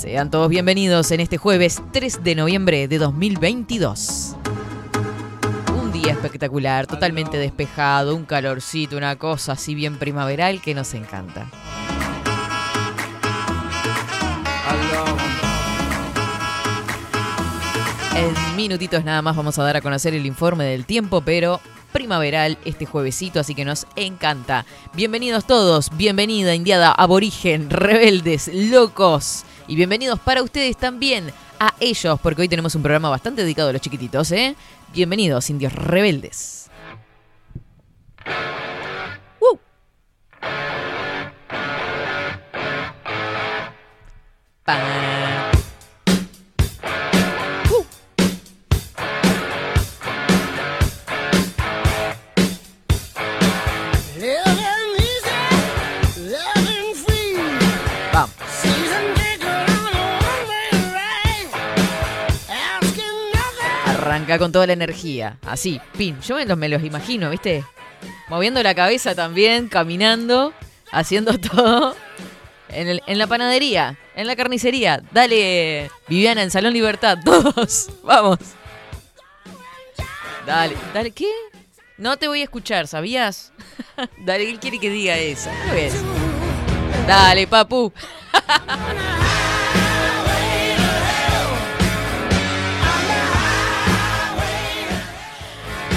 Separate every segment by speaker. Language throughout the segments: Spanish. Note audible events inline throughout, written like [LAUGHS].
Speaker 1: Sean todos bienvenidos en este jueves 3 de noviembre de 2022. Un día espectacular, totalmente despejado, un calorcito, una cosa así bien primaveral que nos encanta. En minutitos nada más vamos a dar a conocer el informe del tiempo, pero primaveral este juevesito, así que nos encanta. Bienvenidos todos, bienvenida indiada, aborigen, rebeldes, locos. Y bienvenidos para ustedes también a ellos, porque hoy tenemos un programa bastante dedicado a los chiquititos, ¿eh? Bienvenidos, indios rebeldes. ¡Uh! Con toda la energía. Así, pin. Yo me los, me los imagino, ¿viste? Moviendo la cabeza también, caminando, haciendo [LAUGHS] todo. En, en la panadería, en la carnicería. Dale, Viviana, en Salón Libertad. [LAUGHS] Todos, vamos. Dale, dale, ¿qué? No te voy a escuchar, ¿sabías? [LAUGHS] dale, ¿qué quiere que diga eso? ¿Qué? Dale, papu.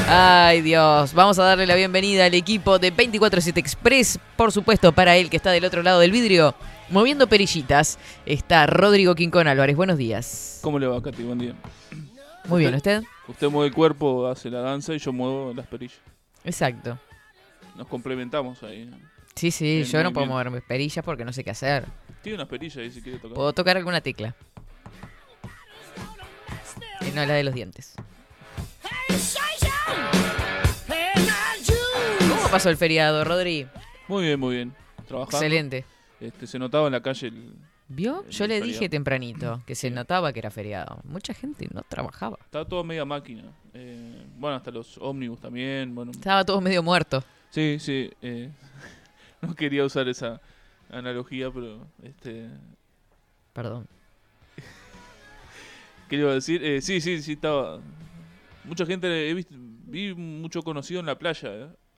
Speaker 1: Ay Dios, vamos a darle la bienvenida al equipo de 24-7 Express, por supuesto para él que está del otro lado del vidrio, moviendo perillitas, está Rodrigo Quincón Álvarez, buenos días.
Speaker 2: ¿Cómo le va, Katy? Buen día.
Speaker 1: Muy bien, ¿usted?
Speaker 2: Usted mueve el cuerpo, hace la danza y yo muevo las perillas.
Speaker 1: Exacto.
Speaker 2: Nos complementamos ahí.
Speaker 1: Sí, sí,
Speaker 2: Bien,
Speaker 1: yo no puedo
Speaker 2: bien.
Speaker 1: mover mis perillas porque no sé qué hacer.
Speaker 2: Tiene unas perillas ahí si quiere tocar.
Speaker 1: Puedo tocar alguna tecla. Y no la de los dientes. ¿Cómo pasó el feriado, Rodri?
Speaker 2: Muy bien, muy bien. Trabajando.
Speaker 1: Excelente.
Speaker 2: Este, se notaba en la calle el...
Speaker 1: ¿Vio? Yo le
Speaker 2: feriado.
Speaker 1: dije tempranito que se notaba que era feriado. Mucha gente no trabajaba.
Speaker 2: Estaba todo media máquina. Eh, bueno, hasta los ómnibus también. Bueno,
Speaker 1: Estaba todo medio muerto.
Speaker 2: sí, sí. eh, [LAUGHS] no quería usar esa analogía, pero... este
Speaker 1: Perdón.
Speaker 2: ¿Qué le iba a decir? Eh, sí, sí, sí, estaba... Mucha gente, he visto, vi mucho conocido en la playa.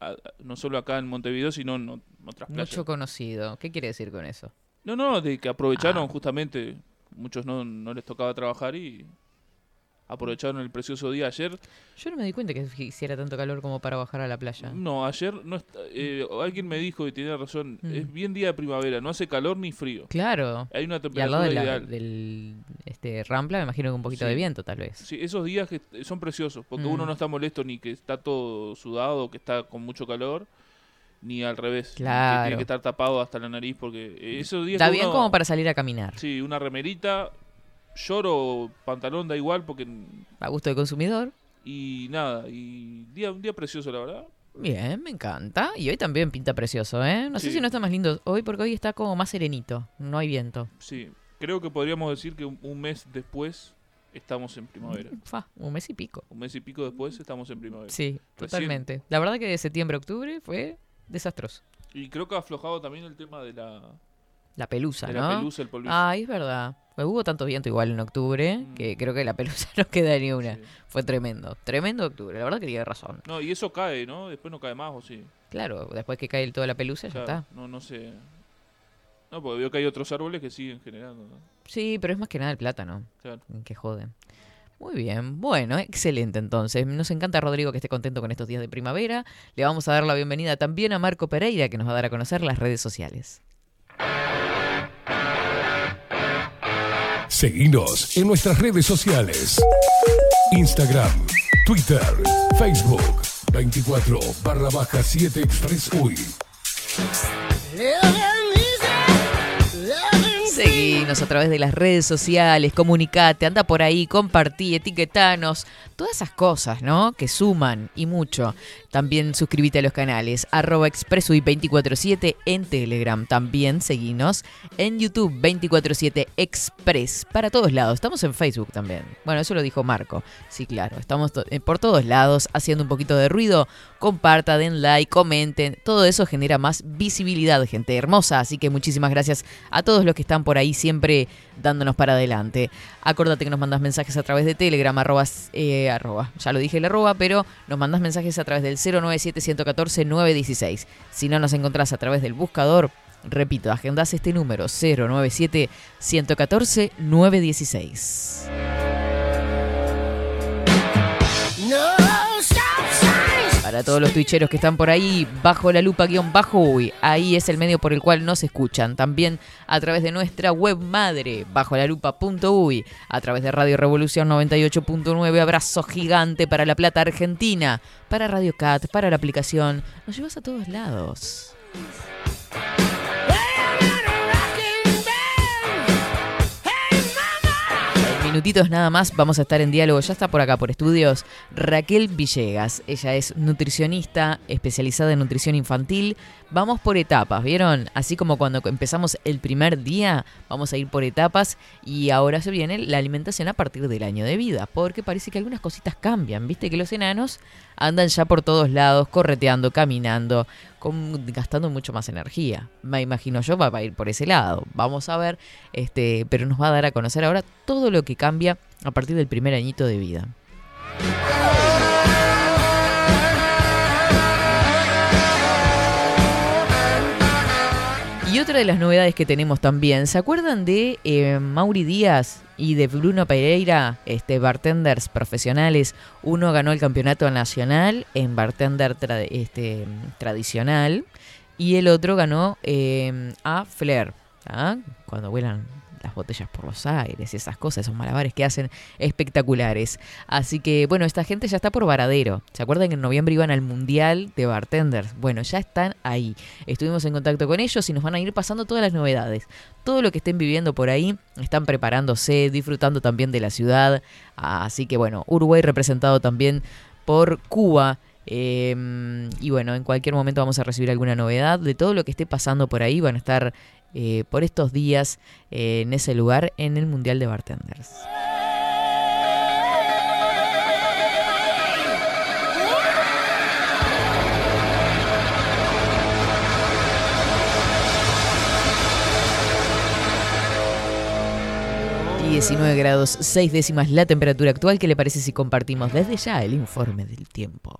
Speaker 2: eh. No solo acá en Montevideo, sino en otras playas.
Speaker 1: Mucho conocido. ¿Qué quiere decir con eso?
Speaker 2: No, no, de que aprovecharon
Speaker 1: Ah.
Speaker 2: justamente, muchos no, no les tocaba trabajar y aprovecharon el precioso día ayer.
Speaker 1: Yo no me di cuenta que hiciera tanto calor como para bajar a la playa.
Speaker 2: No, ayer no está- eh, alguien me dijo y tiene razón,
Speaker 1: Mm.
Speaker 2: es bien día de primavera, no hace calor ni frío.
Speaker 1: Claro.
Speaker 2: Hay una
Speaker 1: Y al lado
Speaker 2: temperatura
Speaker 1: de la-
Speaker 2: ideal.
Speaker 1: del este, Rampla me imagino que un poquito
Speaker 2: Sí.
Speaker 1: de viento tal vez.
Speaker 2: Sí, esos días que son preciosos, porque
Speaker 1: Mm.
Speaker 2: uno no está molesto ni que está todo sudado, que está con mucho calor, ni al revés, que
Speaker 1: Claro.
Speaker 2: tiene que estar tapado hasta la nariz, porque esos días
Speaker 1: Está
Speaker 2: que
Speaker 1: bien
Speaker 2: uno-
Speaker 1: como para salir a caminar.
Speaker 2: Sí, una remerita, lloro, pantalón da igual, porque
Speaker 1: A gusto de consumidor.
Speaker 2: Y nada, y día, un día precioso, la verdad.
Speaker 1: Bien, me encanta. Y hoy también pinta precioso, ¿eh? No sé si no está más lindo hoy porque hoy está como más serenito. No hay viento.
Speaker 2: Sí, creo que podríamos decir que un, mes después estamos en primavera.
Speaker 1: Fa, un mes y pico.
Speaker 2: Un mes y pico después estamos en primavera.
Speaker 1: Sí,
Speaker 2: Recién.
Speaker 1: totalmente. La verdad que de septiembre a octubre fue desastroso.
Speaker 2: Y creo que ha aflojado también el tema de la,
Speaker 1: La pelusa,
Speaker 2: de
Speaker 1: ¿no?
Speaker 2: la pelusa, el polvillo.
Speaker 1: Ay, es verdad. Hubo tanto viento igual en octubre
Speaker 2: Mm.
Speaker 1: que creo que la pelusa [LAUGHS] no queda ni una.
Speaker 2: Sí.
Speaker 1: Fue tremendo. Tremendo octubre. La verdad que tiene razón.
Speaker 2: No, y eso cae, ¿no? Después no cae más, ¿o sí?
Speaker 1: Claro, después que cae toda la pelusa ya está.
Speaker 2: No, no sé. No, porque veo que hay otros árboles que siguen generando, ¿no?
Speaker 1: Sí, pero es más que nada el plátano.
Speaker 2: Claro.
Speaker 1: Que jode. Muy bien, bueno, excelente entonces. Nos encanta Rodrigo que esté contento con estos días de primavera. Le vamos a dar la bienvenida también a Marco Pereira que nos va a dar a conocer las redes sociales.
Speaker 3: Seguinos en nuestras redes sociales. Instagram, Twitter, Facebook, 24 barra baja 7 Express
Speaker 1: Seguinos a través de las redes sociales, comunicate, anda por ahí, compartí, etiquetanos, todas esas cosas, ¿no? Que suman y mucho. También suscríbete a los canales arroba expressui247 en Telegram. También seguinos en YouTube 247 Express. Para todos lados. Estamos en Facebook también. Bueno, eso lo dijo Marco. Sí, claro. Estamos eh, por todos lados haciendo un poquito de ruido. Comparta, den like, comenten. Todo eso genera más visibilidad, gente hermosa. Así que muchísimas gracias a todos los que están por ahí siempre dándonos para adelante. Acordate que nos mandas mensajes a través de Telegram, arroba, eh, arroba. Ya lo dije el arroba, pero nos mandas mensajes a través del 097-114-916. Si no nos encontrás a través del buscador, repito, agendás este número 097-114-916. Para todos los twitcheros que están por ahí, bajo la lupa guion bajo uy, ahí es el medio por el cual nos escuchan. También a través de nuestra web madre, bajo la lupa uy, a través de Radio Revolución 98.9, abrazo gigante para La Plata Argentina, para Radio Cat, para la aplicación. Nos llevas a todos lados. Minutitos nada más vamos a estar en diálogo. Ya está por acá, por estudios, Raquel Villegas. Ella es nutricionista especializada en nutrición infantil. Vamos por etapas, ¿vieron? Así como cuando empezamos el primer día, vamos a ir por etapas y ahora se viene la alimentación a partir del año de vida, porque parece que algunas cositas cambian. Viste que los enanos andan ya por todos lados, correteando, caminando, gastando mucho más energía. Me imagino yo va a ir por ese lado. Vamos a ver, este, pero nos va a dar a conocer ahora todo lo que cambia a partir del primer añito de vida. Otra de las novedades que tenemos también, ¿se acuerdan de eh, Mauri Díaz y de Bruno Pereira, este, bartenders profesionales? Uno ganó el campeonato nacional en bartender este, tradicional y el otro ganó eh, a Flair, ¿ah? cuando vuelan las botellas por los aires y esas cosas, esos malabares que hacen espectaculares. Así que, bueno, esta gente ya está por Varadero. ¿Se acuerdan que en noviembre iban al Mundial de Bartenders? Bueno, ya están ahí. Estuvimos en contacto con ellos y nos van a ir pasando todas las novedades. Todo lo que estén viviendo por ahí, están preparándose, disfrutando también de la ciudad. Así que, bueno, Uruguay representado también por Cuba. Eh, y bueno, en cualquier momento vamos a recibir alguna novedad de todo lo que esté pasando por ahí. Van a estar eh, por estos días eh, en ese lugar en el Mundial de Bartenders. ...19 grados 6 décimas la temperatura actual... ¿Qué le parece si compartimos desde ya el informe del tiempo?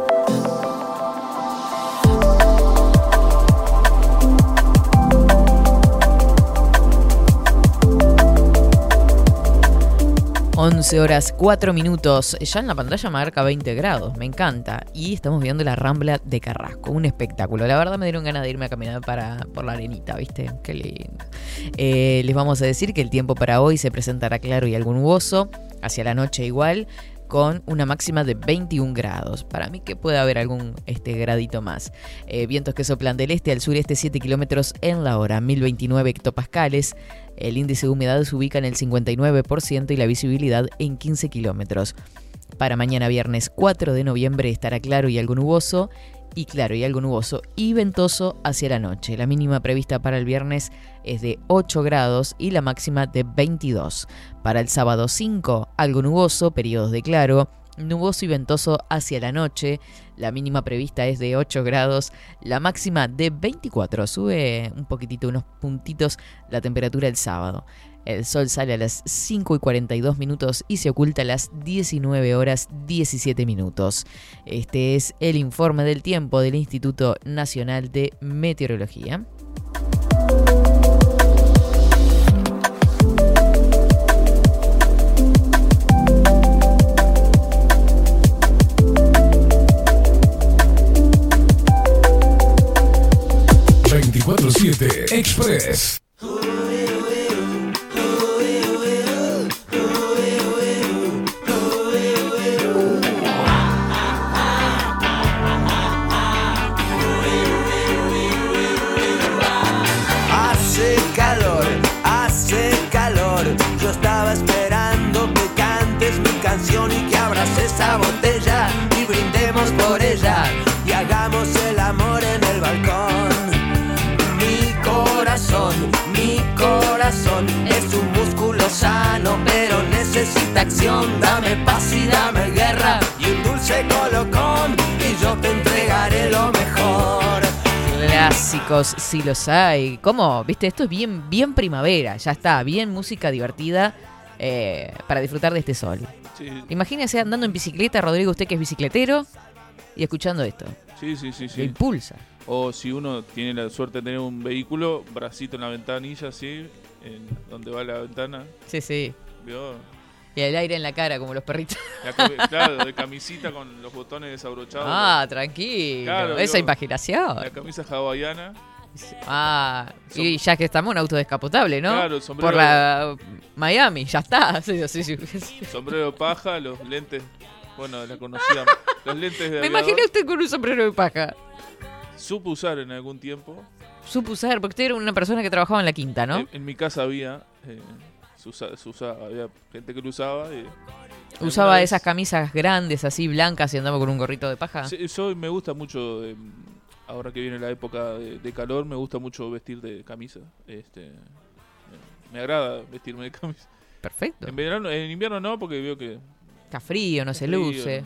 Speaker 1: ...11 horas 4 minutos... ...ya en la pantalla marca 20 grados... ...me encanta... ...y estamos viendo la Rambla de Carrasco... ...un espectáculo... ...la verdad me dieron ganas de irme a caminar para, por la arenita... ¿viste? Qué lindo... Eh, les vamos a decir que el tiempo para hoy se presentará claro y algo nuboso, hacia la noche igual, con una máxima de 21 grados. Para mí que puede haber algún este, gradito más. Eh, vientos que soplan del este al sureste 7 kilómetros en la hora, 1029 hectopascales. El índice de humedad se ubica en el 59% y la visibilidad en 15 kilómetros. Para mañana viernes 4 de noviembre estará claro y algo nuboso y claro y algo nuboso y ventoso hacia la noche. La mínima prevista para el viernes es de 8 grados y la máxima de 22. Para el sábado 5, algo nuboso, periodos de claro, nuboso y ventoso hacia la noche. La mínima prevista es de 8 grados, la máxima de 24. Sube un poquitito, unos puntitos la temperatura el sábado. El sol sale a las 5 y 42 minutos y se oculta a las 19 horas 17 minutos. Este es el informe del tiempo del Instituto Nacional de Meteorología.
Speaker 3: ...24-7 Express.
Speaker 4: Botella y brindemos por ella y hagamos el amor en el balcón. Mi corazón, mi corazón es un músculo sano, pero necesita acción. Dame paz y dame guerra y un dulce colocón y yo te entregaré lo mejor.
Speaker 1: Clásicos, si los hay. ¿Cómo? Viste, esto es bien, bien primavera. Ya está, bien música divertida eh, para disfrutar de este sol.
Speaker 2: Sí,
Speaker 1: Imagínese andando en bicicleta, Rodrigo, usted que es bicicletero, y escuchando esto.
Speaker 2: sí, sí, sí.
Speaker 1: Lo
Speaker 2: sí.
Speaker 1: impulsa.
Speaker 2: O si uno tiene la suerte de tener un vehículo, bracito en la ventanilla así, en donde va la ventana,
Speaker 1: Sí, sí.
Speaker 2: ¿vio?
Speaker 1: Y el aire en la cara, como los perritos.
Speaker 2: La [LAUGHS] claro, de camisita con los botones desabrochados.
Speaker 1: Ah, tranquilo.
Speaker 2: Claro,
Speaker 1: Esa
Speaker 2: digo,
Speaker 1: imaginación.
Speaker 2: La camisa hawaiana.
Speaker 1: Ah, y ya que estamos en auto descapotable, ¿no?
Speaker 2: Claro, el sombrero.
Speaker 1: Por la Miami, ya está. [LAUGHS] Sí, sí, sí.
Speaker 2: Sombrero de paja, los lentes. Bueno, la conocía. los lentes de [LAUGHS]
Speaker 1: Me imaginé usted con un sombrero de paja.
Speaker 2: Supe usar en algún tiempo.
Speaker 1: Supo usar, porque usted era una persona que trabajaba en la quinta, ¿no?
Speaker 2: En, en mi casa había. eh, se usa- se usaba, había gente que lo usaba. Y,
Speaker 1: Usaba
Speaker 2: vez-
Speaker 1: esas camisas grandes, así blancas, y andaba con un gorrito de paja.
Speaker 2: Sí, yo me gusta mucho. eh, ahora que viene la época de, de calor, me gusta mucho vestir de camisa. Este, me, me agrada vestirme de camisa.
Speaker 1: Perfecto.
Speaker 2: En verano, en invierno no, porque veo que.
Speaker 1: Está frío, no se
Speaker 2: frío,
Speaker 1: luce.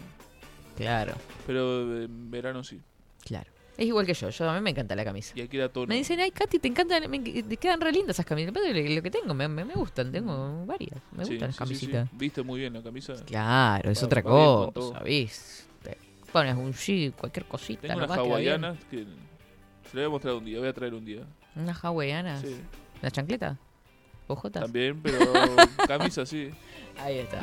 Speaker 1: Claro,
Speaker 2: Pero en verano sí.
Speaker 1: claro. Es igual que yo, yo a mí me encanta la camisa.
Speaker 2: Y aquí tono.
Speaker 1: Me dicen, ay, Katy, te encantan, me, te quedan re lindas esas camisas. Pero lo que tengo, me, me, me gustan, tengo varias. Me
Speaker 2: Sí,
Speaker 1: gustan las
Speaker 2: sí, sí, sí.
Speaker 1: camisitas.
Speaker 2: Viste muy bien la camisa.
Speaker 1: Claro, es
Speaker 2: Va-
Speaker 1: otra
Speaker 2: va
Speaker 1: cosa,
Speaker 2: todo.
Speaker 1: Un jean, cualquier cosita.
Speaker 2: Tengo unas hawaianas que. Se las voy a mostrar un día, voy a traer un día.
Speaker 1: Unas hawaianas.
Speaker 2: Sí,
Speaker 1: ¿La chancleta?
Speaker 2: También, pero [LAUGHS] camisa sí.
Speaker 1: Ahí está.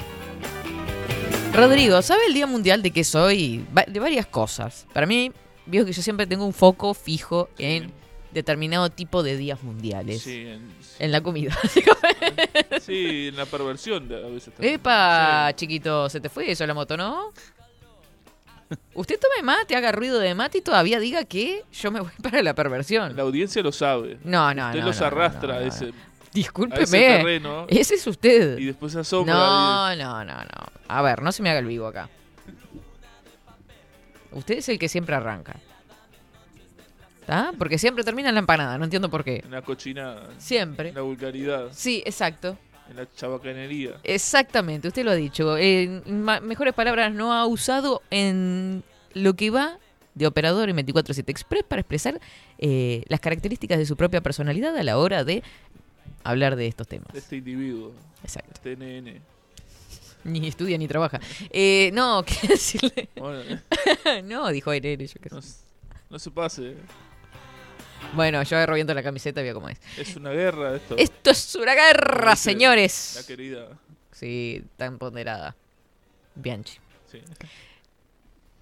Speaker 1: Rodrigo, ¿sabe el Día Mundial de qué soy? De varias cosas. Para mí, veo que yo siempre tengo un foco fijo
Speaker 2: Sí.
Speaker 1: en determinado tipo de días mundiales.
Speaker 2: Sí, en,
Speaker 1: En la comida. [LAUGHS]
Speaker 2: sí, en la perversión de- a veces también.
Speaker 1: Epa,
Speaker 2: Sí.
Speaker 1: chiquito, se te fue eso la moto, ¿no? Usted tome mate, haga ruido de mate y todavía diga que yo me voy [LAUGHS] para la perversión.
Speaker 2: La audiencia lo sabe.
Speaker 1: No, no,
Speaker 2: Usted
Speaker 1: no.
Speaker 2: los
Speaker 1: no,
Speaker 2: arrastra
Speaker 1: no,
Speaker 2: a ese,
Speaker 1: no.
Speaker 2: a ese
Speaker 1: Discúlpeme.
Speaker 2: terreno
Speaker 1: Ese es usted.
Speaker 2: y después se asombra.
Speaker 1: No, no, no, no. A ver, no se me haga el vivo acá. Usted es el que siempre arranca. ¿Está? Porque siempre termina en la empanada, no entiendo por qué.
Speaker 2: En la cochina,
Speaker 1: Siempre.
Speaker 2: en la vulgaridad,
Speaker 1: Sí, exacto.
Speaker 2: En la chabacanería.
Speaker 1: Exactamente, usted lo ha dicho. Ma- mejores palabras, no ha usado en lo que va de operador en 24-7 Express para expresar eh, las características de su propia personalidad a la hora de hablar de estos temas.
Speaker 2: de este individuo,
Speaker 1: Exacto.
Speaker 2: este nene.
Speaker 1: Ni estudia ni trabaja. Eh, no, [LAUGHS] ¿qué decirle?
Speaker 2: Bueno, [LAUGHS]
Speaker 1: no, dijo Irene, yo qué sé.
Speaker 2: no, se pase.
Speaker 1: Bueno, yo agarro viendo la camiseta y veo cómo es.
Speaker 2: Es una guerra esto.
Speaker 1: Esto es una guerra,
Speaker 2: Dice La
Speaker 1: señores.
Speaker 2: querida.
Speaker 1: Sí, tan ponderada. Bianchi.
Speaker 2: Sí.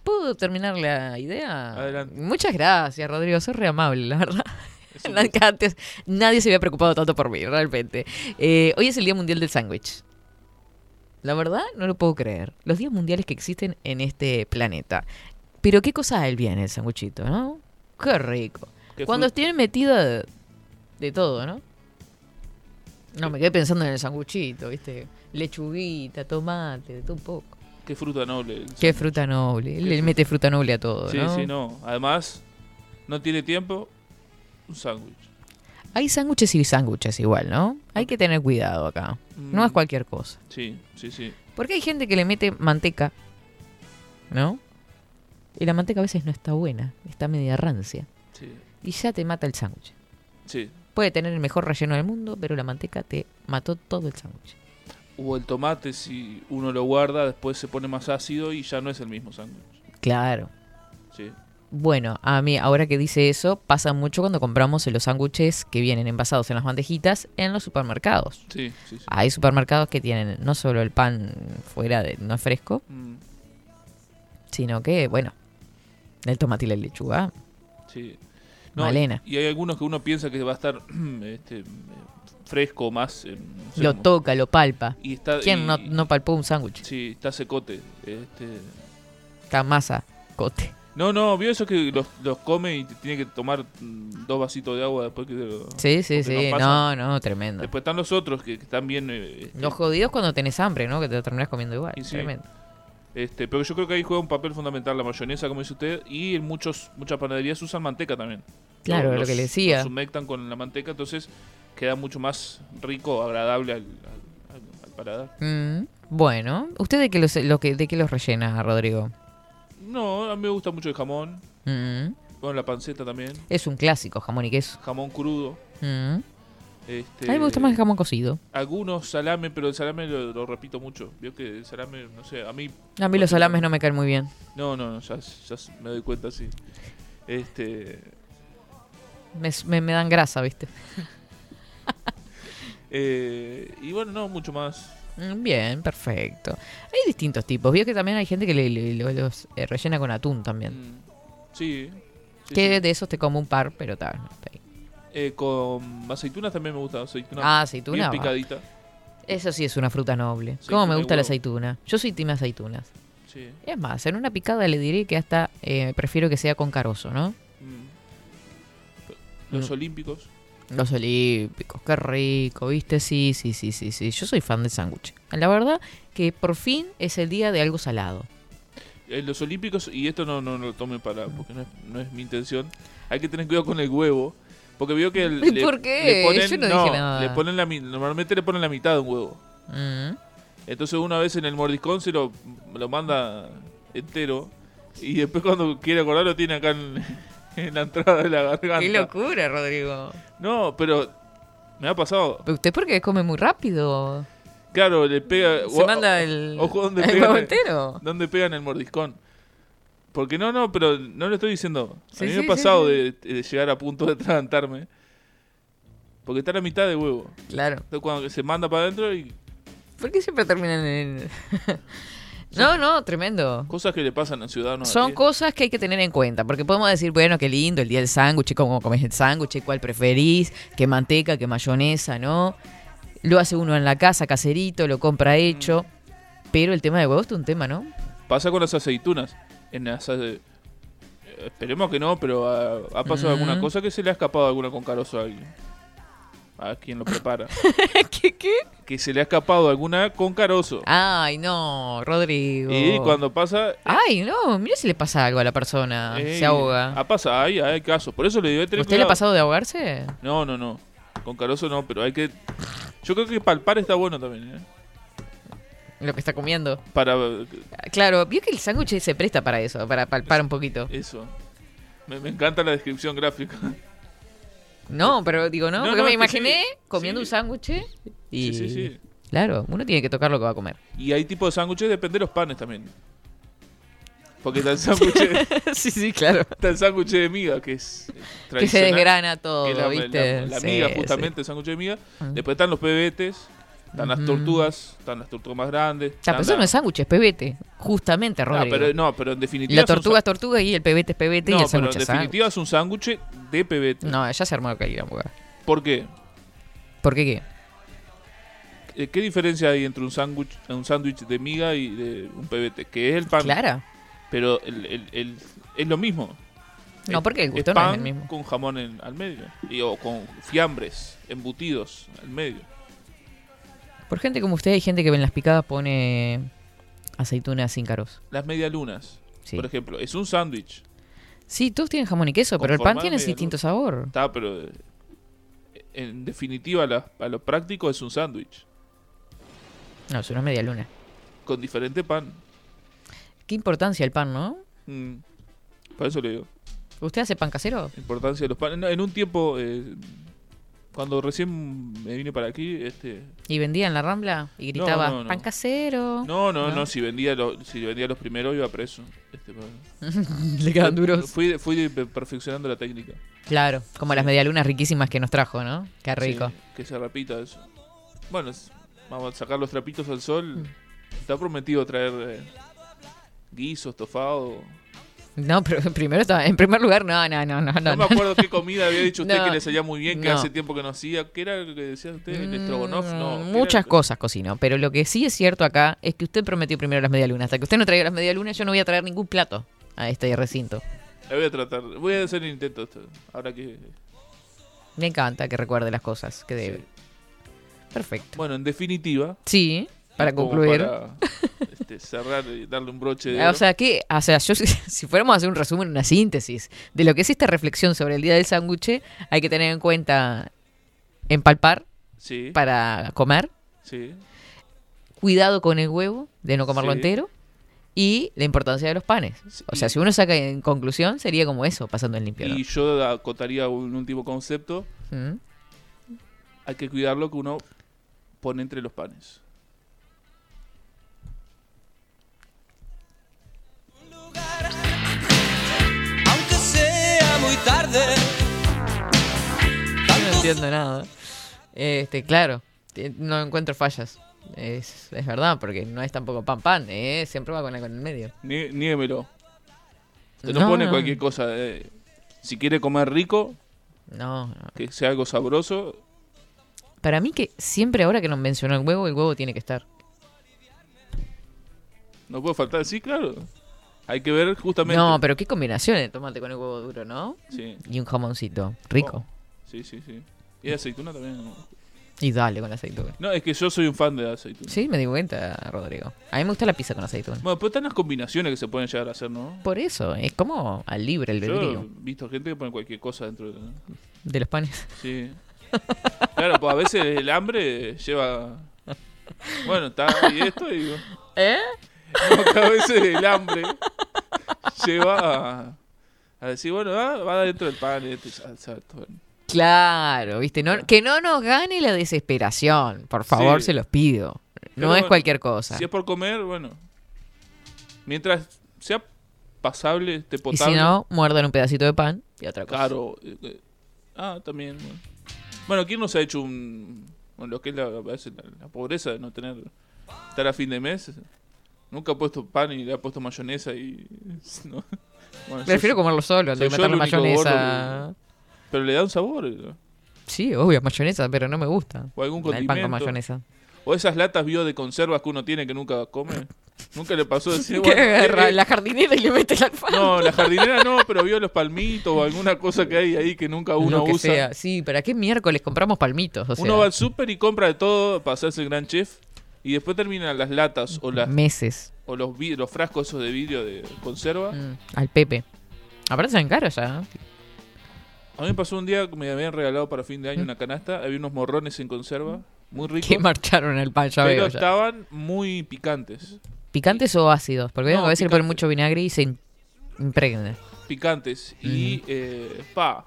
Speaker 1: ¿Puedo terminar la idea?
Speaker 2: Adelante.
Speaker 1: Muchas gracias, Rodrigo. Sos re amable, la verdad. [LAUGHS] Antes nadie se había preocupado tanto por mí, realmente. Eh, hoy es el Día Mundial del Sándwich. La verdad, no lo puedo creer. Los días mundiales que existen en este planeta. Pero qué cosa hay bien el sándwichito, ¿no? Qué rico.
Speaker 2: ¿Qué
Speaker 1: Cuando tienen metida de, todo, ¿no? No, me quedé pensando en el sanguchito, ¿viste? Lechuguita, tomate, de todo un poco.
Speaker 2: Qué fruta noble.
Speaker 1: Qué fruta noble. Él le mete fruta noble a todo,
Speaker 2: Sí,
Speaker 1: ¿no?
Speaker 2: sí, no. Además, no tiene tiempo. Un sándwich.
Speaker 1: Hay sándwiches y sándwiches igual, ¿no? Hay que tener cuidado acá. No
Speaker 2: Mm.
Speaker 1: es cualquier cosa.
Speaker 2: Sí, sí, sí.
Speaker 1: Porque hay gente que le mete manteca, ¿no? Y la manteca a veces no está buena, está media rancia.
Speaker 2: Sí,
Speaker 1: Y ya te mata el sándwich.
Speaker 2: sí.
Speaker 1: Puede tener el mejor relleno del mundo, pero la manteca te mató todo el sándwich.
Speaker 2: O el tomate, si uno lo guarda, después se pone más ácido y ya no es el mismo sándwich.
Speaker 1: Claro.
Speaker 2: Sí.
Speaker 1: Bueno, a mí, ahora que dice eso, pasa mucho cuando compramos los sándwiches que vienen envasados en las bandejitas en los supermercados.
Speaker 2: Sí, sí, sí.
Speaker 1: Hay supermercados que tienen no solo el pan fuera de no es fresco,
Speaker 2: Mm,
Speaker 1: sino que, bueno, el tomate y la lechuga.
Speaker 2: sí.
Speaker 1: Malena.
Speaker 2: Y hay algunos que uno piensa que va a estar [CLEARS THROAT] este, fresco más. eh, no sé
Speaker 1: Lo
Speaker 2: cómo.
Speaker 1: toca, lo palpa.
Speaker 2: Y está,
Speaker 1: ¿Quién
Speaker 2: y-
Speaker 1: no, no palpó un sándwich?
Speaker 2: Sí, está secote. Este,
Speaker 1: Camasa, cote.
Speaker 2: No, no, vio eso que los, los come y te tiene que tomar mm, dos vasitos de agua después que te lo-
Speaker 1: Sí, sí, sí. No, no, tremendo.
Speaker 2: Después están los otros que, que están bien. eh, este,
Speaker 1: Los jodidos cuando tenés hambre, ¿no? Que te lo terminás comiendo igual.
Speaker 2: Sí.
Speaker 1: Tremendo.
Speaker 2: Este, pero yo creo que ahí juega un papel fundamental la mayonesa, como dice usted, y en muchos muchas panaderías usan manteca también.
Speaker 1: Claro,
Speaker 2: Los-
Speaker 1: lo que le decía.
Speaker 2: Los humectan con la manteca, entonces queda mucho más rico, agradable al, al- al- al paladar.
Speaker 1: Mm, bueno, ¿usted de qué, los, lo que, de qué los rellena, Rodrigo?
Speaker 2: No, a mí me gusta mucho el jamón.
Speaker 1: Mm,
Speaker 2: Bueno, la panceta también.
Speaker 1: es un clásico, jamón y queso.
Speaker 2: Jamón crudo.
Speaker 1: Mm.
Speaker 2: Este,
Speaker 1: A mí me gusta más el jamón cocido.
Speaker 2: Algunos salame, pero el salame lo, lo repito mucho. Vio que el salame, no sé, a mí.
Speaker 1: A mí los salames no me caen muy bien.
Speaker 2: No, no, no, ya, ya me doy cuenta, sí. Este.
Speaker 1: Me, me- me dan grasa, ¿viste? [LAUGHS]
Speaker 2: eh, y bueno, no, mucho más.
Speaker 1: Mm, Bien, perfecto. Hay distintos tipos. Vio que también hay gente que le, le- lo- los eh, rellena con atún también.
Speaker 2: Mm, sí. sí,
Speaker 1: que
Speaker 2: sí.
Speaker 1: de esos te como un par, pero tal. no, está ahí.
Speaker 2: Eh, con aceitunas también me gusta. Aceituna
Speaker 1: Ah, aceituna.
Speaker 2: bien picadita.
Speaker 1: Eso sí es una fruta noble. ¿Cómo me gusta la aceituna? Yo soy team aceitunas.
Speaker 2: Sí.
Speaker 1: Es más, en una picada le diré que hasta eh, prefiero que sea con carozo, ¿no?
Speaker 2: Mm. Los
Speaker 1: Mm.
Speaker 2: olímpicos.
Speaker 1: Los olímpicos, qué rico, ¿viste? Sí, sí, sí, sí, sí. Yo soy fan del sándwich. La verdad que por fin es el día de algo salado.
Speaker 2: Eh, los olímpicos, y esto no, no, no lo tome para, porque no es, no es mi intención. Hay que tener cuidado con el huevo. Porque veo que [LAUGHS] el-
Speaker 1: ¿Y
Speaker 2: le,
Speaker 1: por qué?
Speaker 2: le ponen,
Speaker 1: Yo no dije nada.
Speaker 2: Le ponen la, normalmente le ponen la mitad de un huevo.
Speaker 1: Mm.
Speaker 2: Entonces una vez en el mordiscón se lo, lo manda entero. Y después cuando quiere acordar lo tiene acá en, [LAUGHS] en la entrada de la garganta.
Speaker 1: Qué locura, Rodrigo.
Speaker 2: No, pero me ha pasado.
Speaker 1: ¿Pero usted por qué come muy rápido?
Speaker 2: Claro, le pega.
Speaker 1: Se
Speaker 2: o-
Speaker 1: manda el,
Speaker 2: ojo donde
Speaker 1: el
Speaker 2: pega
Speaker 1: huevo entero.
Speaker 2: ¿Dónde pegan el mordiscón? Porque no, no, pero no lo estoy diciendo.
Speaker 1: Sí,
Speaker 2: a mí
Speaker 1: sí,
Speaker 2: me ha pasado
Speaker 1: sí.
Speaker 2: De, de llegar a punto de atragantarme. Porque está a la mitad de huevo.
Speaker 1: Claro.
Speaker 2: Entonces cuando se manda para adentro y
Speaker 1: ¿Por qué siempre terminan en...? [LAUGHS] no, no, tremendo.
Speaker 2: cosas que le pasan a ciudadanos.
Speaker 1: Son cosas que hay que tener en cuenta, porque podemos decir, bueno, qué lindo el día del sándwich, cómo comes el sándwich, cuál preferís, qué manteca, qué mayonesa, ¿no? Lo hace uno en la casa, caserito, lo compra hecho. Pero el tema de huevos es un tema, ¿no?
Speaker 2: Pasa con las aceitunas. En las, eh, esperemos que no, pero ha, ha pasado
Speaker 1: Mm.
Speaker 2: alguna cosa que se le ha escapado alguna con carozo a alguien. A quien lo prepara. [LAUGHS]
Speaker 1: ¿Qué, qué?
Speaker 2: que se le ha escapado alguna con carozo.
Speaker 1: Ay, no, Rodrigo.
Speaker 2: Y cuando pasa...
Speaker 1: Ay, no, mira si le pasa algo a la persona,
Speaker 2: eh,
Speaker 1: se ahoga.
Speaker 2: Ha pasado, hay, hay casos. Por eso le digo,
Speaker 1: ¿Usted le ha pasado de ahogarse?
Speaker 2: No, no, no. Con carozo no, pero hay que... Yo creo que palpar está bueno también, ¿eh?
Speaker 1: Lo que está comiendo.
Speaker 2: Para
Speaker 1: Claro, vio que el sándwich se presta para eso, para palpar un poquito.
Speaker 2: eso. Me, me encanta la descripción gráfica.
Speaker 1: No, pero digo, no,
Speaker 2: No,
Speaker 1: porque
Speaker 2: no,
Speaker 1: me imaginé
Speaker 2: sí,
Speaker 1: comiendo
Speaker 2: sí.
Speaker 1: un sándwich y...
Speaker 2: Sí, sí, sí.
Speaker 1: Claro, uno tiene que tocar lo que va a comer.
Speaker 2: Y hay tipos de sándwiches, depende de los panes también. Porque está el sándwich, [LAUGHS]
Speaker 1: sí, sí, claro.
Speaker 2: está el sándwich de miga, que es eh,
Speaker 1: Que se
Speaker 2: tradicional,
Speaker 1: desgrana todo,
Speaker 2: que la,
Speaker 1: ¿viste?
Speaker 2: la- la
Speaker 1: Sí,
Speaker 2: miga,
Speaker 1: sí.
Speaker 2: justamente, el sándwich de miga.
Speaker 1: Mm.
Speaker 2: Después están los pebetes, están las tortugas, están las tortugas más grandes.
Speaker 1: Ah, pero eso
Speaker 2: la-
Speaker 1: no es sándwich, es pebete. Justamente,
Speaker 2: Ah,
Speaker 1: Rodrigo.
Speaker 2: pero, no, pero en definitiva.
Speaker 1: la tortuga es tortuga y el pebete es pebete y
Speaker 2: No,
Speaker 1: el
Speaker 2: pero
Speaker 1: sándwich
Speaker 2: en
Speaker 1: es sándwich.
Speaker 2: definitiva es un sándwich de pebete.
Speaker 1: No, ya se armó caída, mujer.
Speaker 2: ¿Por qué?
Speaker 1: ¿Por qué qué?
Speaker 2: Eh, ¿Qué diferencia hay entre un sándwich un sándwich de miga y de un pebete? Que es el pan.
Speaker 1: Clara.
Speaker 2: Pero el, el- el- es lo mismo.
Speaker 1: No, porque el
Speaker 2: es
Speaker 1: gusto no es
Speaker 2: pan
Speaker 1: el mismo.
Speaker 2: con jamón en- al medio. Y, o con fiambres, embutidos al medio.
Speaker 1: Por gente como usted hay gente que en las picadas pone aceitunas sin carozo.
Speaker 2: Las medialunas,
Speaker 1: Sí.
Speaker 2: por ejemplo, es un sándwich.
Speaker 1: Sí, todos tienen jamón y queso, pero el pan tiene distinto sabor.
Speaker 2: Está, pero eh, en definitiva, la- a lo práctico es un sándwich.
Speaker 1: No, es una media luna.
Speaker 2: Con diferente pan.
Speaker 1: Qué importancia el pan, ¿no?
Speaker 2: Mm. Por eso le digo.
Speaker 1: ¿Usted hace pan casero?
Speaker 2: Importancia de los panes. No, En un tiempo eh, Cuando recién me vine para aquí, este...
Speaker 1: ¿Y vendía en la Rambla? Y gritaba,
Speaker 2: no, no.
Speaker 1: pan casero.
Speaker 2: No, no,
Speaker 1: ¿No?
Speaker 2: no, si vendía, lo- si vendía los primeros iba preso. Este, [LAUGHS]
Speaker 1: Le quedan duros.
Speaker 2: Fui, fui pe- perfeccionando la técnica.
Speaker 1: Claro, como las medialunas riquísimas que nos trajo, ¿no? Qué rico.
Speaker 2: Sí, que se repita eso. Bueno, vamos a sacar los trapitos al
Speaker 1: Mm.
Speaker 2: sol. Está prometido traer eh, guiso, estofado.
Speaker 1: No, pero [LAUGHS] primero estaba, en primer lugar, no, no, no, no.
Speaker 2: No,
Speaker 1: no,
Speaker 2: me acuerdo qué comida había dicho usted
Speaker 1: No,
Speaker 2: que le salía muy bien, que
Speaker 1: no.
Speaker 2: hace tiempo que no hacía. ¿Qué era lo que decía usted? ¿El estrogonoff? No.
Speaker 1: Mm,
Speaker 2: ¿qué
Speaker 1: Muchas cosas cocino, pero lo que sí es cierto acá es que usted prometió primero las medialunas. Hasta que usted no traiga las medialunas, yo no voy a traer ningún plato a este recinto.
Speaker 2: La voy a tratar. Voy a hacer el intento. esto, Ahora que.
Speaker 1: Me encanta que recuerde las cosas que debe.
Speaker 2: sí.
Speaker 1: Perfecto.
Speaker 2: Bueno, en definitiva.
Speaker 1: Sí, para concluir.
Speaker 2: para, este, cerrar y darle un broche de.
Speaker 1: O sea, que, o sea, yo [LAUGHS] si, fuéramos a hacer un resumen, una síntesis de lo que es esta reflexión sobre el día del sándwich, hay que tener en cuenta empalpar
Speaker 2: sí,
Speaker 1: para comer,
Speaker 2: sí.
Speaker 1: cuidado con el huevo, de no comerlo
Speaker 2: Sí.
Speaker 1: entero, y la importancia de los panes. O sea, si uno saca en conclusión, sería como eso, pasando en limpio.
Speaker 2: Y yo acotaría un último concepto.
Speaker 1: Mm.
Speaker 2: Hay que cuidar lo que uno pone entre los panes.
Speaker 1: Entiendo nada. Este, claro, no encuentro fallas. Es, es verdad, porque no es tampoco pan pan, ¿eh? siempre va con en el medio.
Speaker 2: Ní- Niéguemelo. Se no,
Speaker 1: No,
Speaker 2: pone
Speaker 1: no.
Speaker 2: cualquier cosa. eh, si quiere comer rico,
Speaker 1: No, no.
Speaker 2: que sea algo sabroso.
Speaker 1: Para mí que siempre ahora que nos mencionó el huevo, el huevo tiene que estar.
Speaker 2: No puede faltar. Sí, claro. Hay que ver justamente.
Speaker 1: No, pero qué combinación el tomate con el huevo duro, ¿no?
Speaker 2: Sí,
Speaker 1: Y un jamoncito, rico.
Speaker 2: Oh. Sí, sí, sí. Y aceituna también. ¿no?
Speaker 1: Y dale con aceituna.
Speaker 2: No, es que yo soy un fan de la aceituna.
Speaker 1: Sí, me di cuenta, Rodrigo. A mí me gusta la pizza con aceituna.
Speaker 2: Bueno, pero están las combinaciones que se pueden llegar a hacer, ¿no?
Speaker 1: Por eso, es como al libre el
Speaker 2: Yo he
Speaker 1: albedrío
Speaker 2: visto gente que pone cualquier cosa dentro de...
Speaker 1: de los panes.
Speaker 2: Sí. Claro, pues a veces el hambre lleva... Bueno, está y esto y digo...
Speaker 1: ¿Eh?
Speaker 2: no, que a veces el hambre lleva a, a decir, bueno, va, va dentro del pan este salsa, todo.
Speaker 1: Claro, viste, no, que no nos gane la desesperación, por favor,
Speaker 2: Sí.
Speaker 1: se los pido. No es cualquier cosa.
Speaker 2: Si es por comer, bueno. Mientras sea pasable, esté
Speaker 1: y
Speaker 2: potable.
Speaker 1: si no, muerdan un pedacito de pan y otra cosa.
Speaker 2: Claro. eh, eh, ah, también. Bueno. Bueno, ¿quién no se ha hecho un. Bueno, lo que es la, pobreza de no tener. Estar a fin de mes. Nunca ha puesto pan y le ha puesto mayonesa y. [LAUGHS] no. Bueno,
Speaker 1: Prefiero comerlo solo, antes de meterle mayonesa.
Speaker 2: Pero le da un sabor. ¿no?
Speaker 1: Sí, obvio, mayonesa, pero no me gusta.
Speaker 2: O algún
Speaker 1: El pan con
Speaker 2: condimento.
Speaker 1: mayonesa.
Speaker 2: O esas latas bio de conservas que uno tiene que nunca come. Nunca le pasó decir. [LAUGHS] Bueno, eh, eh,
Speaker 1: la jardinera y le mete el alfalfa.
Speaker 2: No, la jardinera no, pero vio los palmitos o alguna cosa que hay ahí que nunca uno
Speaker 1: Lo que
Speaker 2: usa.
Speaker 1: sea. Sí, ¿para qué miércoles compramos palmitos? O sea,
Speaker 2: Uno va al súper y compra de todo para hacerse el gran chef. Y después terminan las latas o, las,
Speaker 1: meses.
Speaker 2: o los, los frascos esos de vidrio de conserva.
Speaker 1: Mm, al Pepe. Aparte salen caros ya.
Speaker 2: A mí me pasó un día que me habían regalado para fin de año
Speaker 1: Mm.
Speaker 2: una canasta. Había unos morrones en conserva, muy ricos.
Speaker 1: Que marcharon el pan, ya
Speaker 2: pero
Speaker 1: veo. ya.
Speaker 2: estaban muy picantes.
Speaker 1: ¿Picantes o ácidos? Porque
Speaker 2: No,
Speaker 1: a veces le ponen mucho vinagre y se im- impregna.
Speaker 2: Picantes. Y, eh, pa,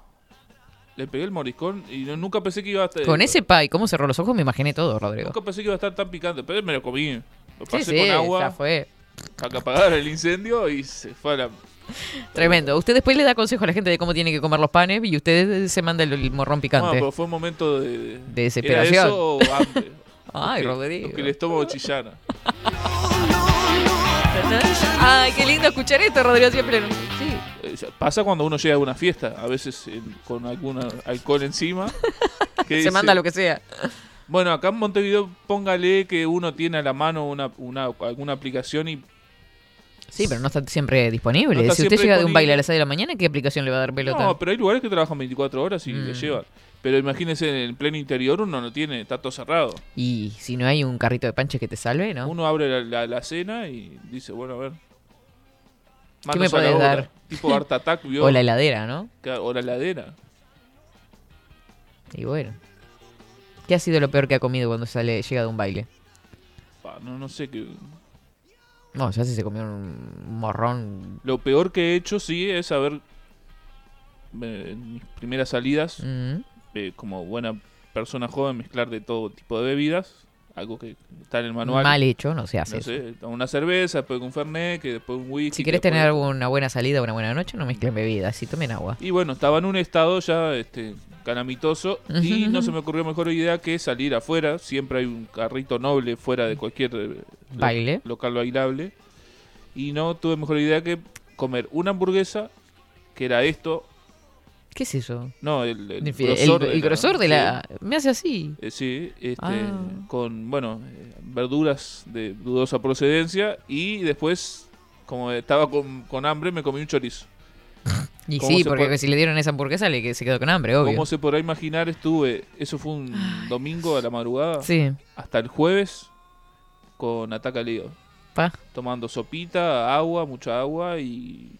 Speaker 2: le pegué el moriscón y no- nunca pensé que iba a estar...
Speaker 1: Con ese pie, ¿cómo cerró los ojos? Me imaginé todo, Rodrigo.
Speaker 2: Nunca pensé que iba a estar tan picante, pero me lo comí. Lo pasé
Speaker 1: sí,
Speaker 2: con
Speaker 1: ya
Speaker 2: agua
Speaker 1: fue.
Speaker 2: para que apagara el incendio y se fue a la...
Speaker 1: Tremendo. Usted después le da consejo a la gente de cómo tiene que comer los panes y usted se manda el, morrón
Speaker 2: No,
Speaker 1: picante.
Speaker 2: pero fue un momento de...
Speaker 1: De desesperación.
Speaker 2: ¿Era eso o hambre? [LAUGHS]
Speaker 1: Ay,
Speaker 2: Que-
Speaker 1: Rodrigo.
Speaker 2: Que el estómago chillara.
Speaker 1: Ay, qué lindo escuchar esto, Rodrigo. Siempre. Sí.
Speaker 2: Eh, Pasa cuando uno llega a una fiesta, a veces eh, con algún alcohol encima. [LAUGHS] que
Speaker 1: Se
Speaker 2: dice,
Speaker 1: manda lo que sea.
Speaker 2: Bueno, acá en Montevideo póngale que uno tiene a la mano una, una alguna aplicación y
Speaker 1: Sí, pero no está siempre disponible.
Speaker 2: No está
Speaker 1: si usted llega de un baile a las 6 de la mañana, ¿qué aplicación le va a dar pelota?
Speaker 2: No, pero hay lugares que trabajan 24 horas y le
Speaker 1: Mm.
Speaker 2: llevan. Pero imagínese en el pleno interior uno no tiene, está todo cerrado.
Speaker 1: Y si no hay un carrito de panches que te salve, ¿no?
Speaker 2: Uno abre la, la- la cena y dice, bueno, a ver.
Speaker 1: ¿Qué me podés dar?
Speaker 2: Tipo Art Attack, [LAUGHS] ¿vio?
Speaker 1: O la heladera, ¿no?
Speaker 2: O la heladera.
Speaker 1: Y bueno. ¿Qué ha sido lo peor que ha comido cuando sale llega de un baile?
Speaker 2: Pa, no, no sé qué.
Speaker 1: No, ya si se comió un morrón.
Speaker 2: Lo peor que he hecho, sí, es haber. eh, en mis primeras salidas,
Speaker 1: Mm.
Speaker 2: eh, como buena persona joven mezclar de todo tipo de bebidas, algo que está en el manual.
Speaker 1: Mal hecho, no se hace
Speaker 2: no sé, una cerveza, después un fernet, que después un whisky.
Speaker 1: Si
Speaker 2: que
Speaker 1: querés
Speaker 2: después-
Speaker 1: tener una buena salida, una buena noche, no mezclen bebidas, y tomen agua.
Speaker 2: Y bueno, estaba en un estado ya este, calamitoso y no se me ocurrió mejor idea que salir afuera. Siempre hay un carrito noble fuera de cualquier eh, lo-
Speaker 1: Baile.
Speaker 2: local bailable. Y no tuve mejor idea que comer una hamburguesa, que era esto.
Speaker 1: ¿Qué es eso?
Speaker 2: No, el, grosor
Speaker 1: el
Speaker 2: de la-
Speaker 1: grosor de
Speaker 2: sí.
Speaker 1: la... Me hace así.
Speaker 2: Eh, sí, este,
Speaker 1: Ah.
Speaker 2: con, bueno, eh, verduras de dudosa procedencia y después, como estaba con, con hambre, me comí un chorizo. [LAUGHS]
Speaker 1: Y
Speaker 2: ¿Cómo
Speaker 1: sí, porque
Speaker 2: puede-
Speaker 1: si le dieron esa hamburguesa, le que- se quedó con hambre, obvio.
Speaker 2: Como se podrá imaginar, estuve, eso fue un domingo a la madrugada,
Speaker 1: Sí,
Speaker 2: hasta el jueves con ataque al hígado.
Speaker 1: pa.
Speaker 2: Tomando sopita, agua, mucha agua y...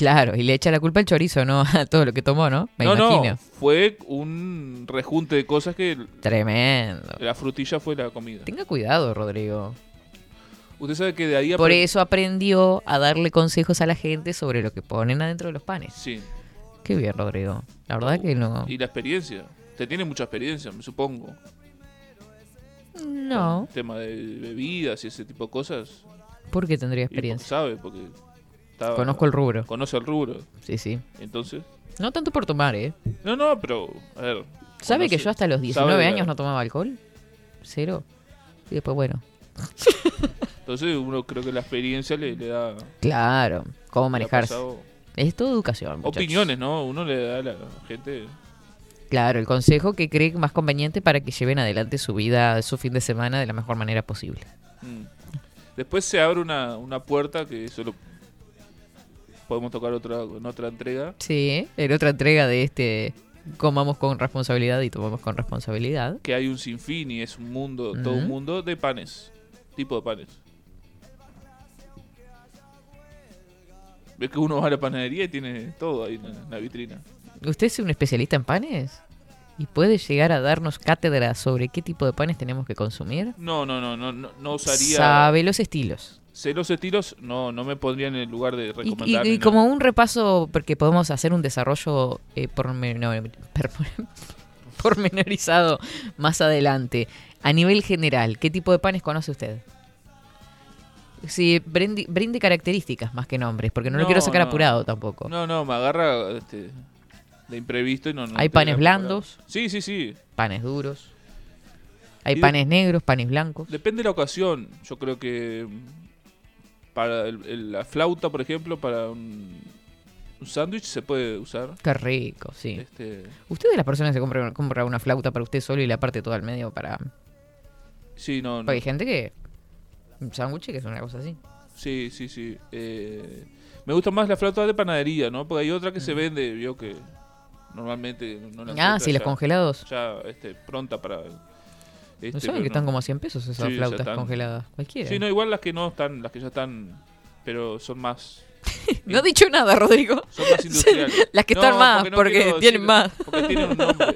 Speaker 1: Claro, y le echa la culpa al chorizo, ¿no? [LAUGHS] A todo lo que tomó, ¿no? Me
Speaker 2: no,
Speaker 1: imagino.
Speaker 2: no, fue un rejunte de cosas que
Speaker 1: Tremendo.
Speaker 2: la frutilla fue la comida.
Speaker 1: Tenga cuidado, Rodrigo.
Speaker 2: Usted sabe que de ahí...
Speaker 1: Por eso aprendió a darle consejos a la gente sobre lo que ponen adentro de los panes.
Speaker 2: Sí,
Speaker 1: Qué bien, Rodrigo. La verdad que no.
Speaker 2: y la experiencia. Usted tiene mucha experiencia, me supongo.
Speaker 1: No.
Speaker 2: El tema de bebidas y ese tipo de cosas.
Speaker 1: ¿Por qué tendría
Speaker 2: Y
Speaker 1: experiencia?
Speaker 2: sabe, porque... estaba-
Speaker 1: Conozco el rubro.
Speaker 2: Conoce el rubro.
Speaker 1: Sí, sí.
Speaker 2: Entonces...
Speaker 1: No tanto por tomar, ¿eh?
Speaker 2: No, no, pero... A ver...
Speaker 1: ¿Sabe que yo hasta los
Speaker 2: sabe
Speaker 1: 19
Speaker 2: de la-
Speaker 1: años no tomaba alcohol? Cero. Y después, bueno. [LAUGHS]
Speaker 2: Entonces uno creo que la experiencia le, le da...
Speaker 1: Claro. ¿Cómo manejarse? Es todo educación. muchachos.
Speaker 2: Opiniones, ¿no? Uno le da a la gente...
Speaker 1: Claro, el consejo que cree más conveniente para que lleven adelante su vida, su fin de semana de la mejor manera posible.
Speaker 2: Mm. Después se abre una, una puerta que eso lo podemos tocar otra, en otra entrega.
Speaker 1: Sí, en otra entrega de este comamos con responsabilidad y tomamos con responsabilidad.
Speaker 2: Que hay un sinfín y es un mundo, todo un mundo de panes. Tipo de panes. Ves que uno va a la panadería y tiene todo ahí en la, vitrina.
Speaker 1: ¿Usted es un especialista en panes? ¿Y puede llegar a darnos cátedra sobre qué tipo de panes tenemos que consumir?
Speaker 2: No, no, no, no, no, no usaría.
Speaker 1: Sabe los estilos.
Speaker 2: Sé los estilos, no, no me pondría en el lugar de recomendar.
Speaker 1: y- como un repaso, porque podemos hacer un desarrollo eh, pormenor- [LAUGHS] per- pormenorizado más adelante. A nivel general, ¿qué tipo de panes conoce usted? Sí, brinde, brinde características más que nombres, porque no, lo quiero sacar
Speaker 2: no.
Speaker 1: apurado tampoco.
Speaker 2: No, no, me agarra este, de imprevisto y no. no
Speaker 1: Hay panes blandos.
Speaker 2: Sí, sí, sí.
Speaker 1: Panes duros. Hay
Speaker 2: Y de-
Speaker 1: panes negros, panes blancos.
Speaker 2: Depende de la ocasión. Yo creo que para el- el- la flauta, por ejemplo, para un, un sándwich se puede usar.
Speaker 1: Qué rico, sí.
Speaker 2: Este,
Speaker 1: ¿Usted de las personas que compra, compra una flauta para usted solo y la parte todo al medio para...?
Speaker 2: sí, no, no.
Speaker 1: Porque hay gente que... Un sándwich que es una cosa así.
Speaker 2: Sí, sí, sí. Eh, me gusta más la flauta de panadería, ¿no? Porque hay otra que se vende, vio que normalmente no la
Speaker 1: Ah, sí, los congelados.
Speaker 2: Ya este, pronta para. Este,
Speaker 1: ¿No saben que están como a 100 pesos esas
Speaker 2: Sí,
Speaker 1: flautas congeladas? Cualquiera.
Speaker 2: Sí, no, igual las que no están, las que ya están, pero son más. [LAUGHS]
Speaker 1: No ha dicho nada, Rodrigo. [LAUGHS]
Speaker 2: Son más industriales. [LAUGHS]
Speaker 1: Las que
Speaker 2: No,
Speaker 1: están más,
Speaker 2: no
Speaker 1: porque tienen
Speaker 2: decir-
Speaker 1: más.
Speaker 2: Porque tienen un nombre.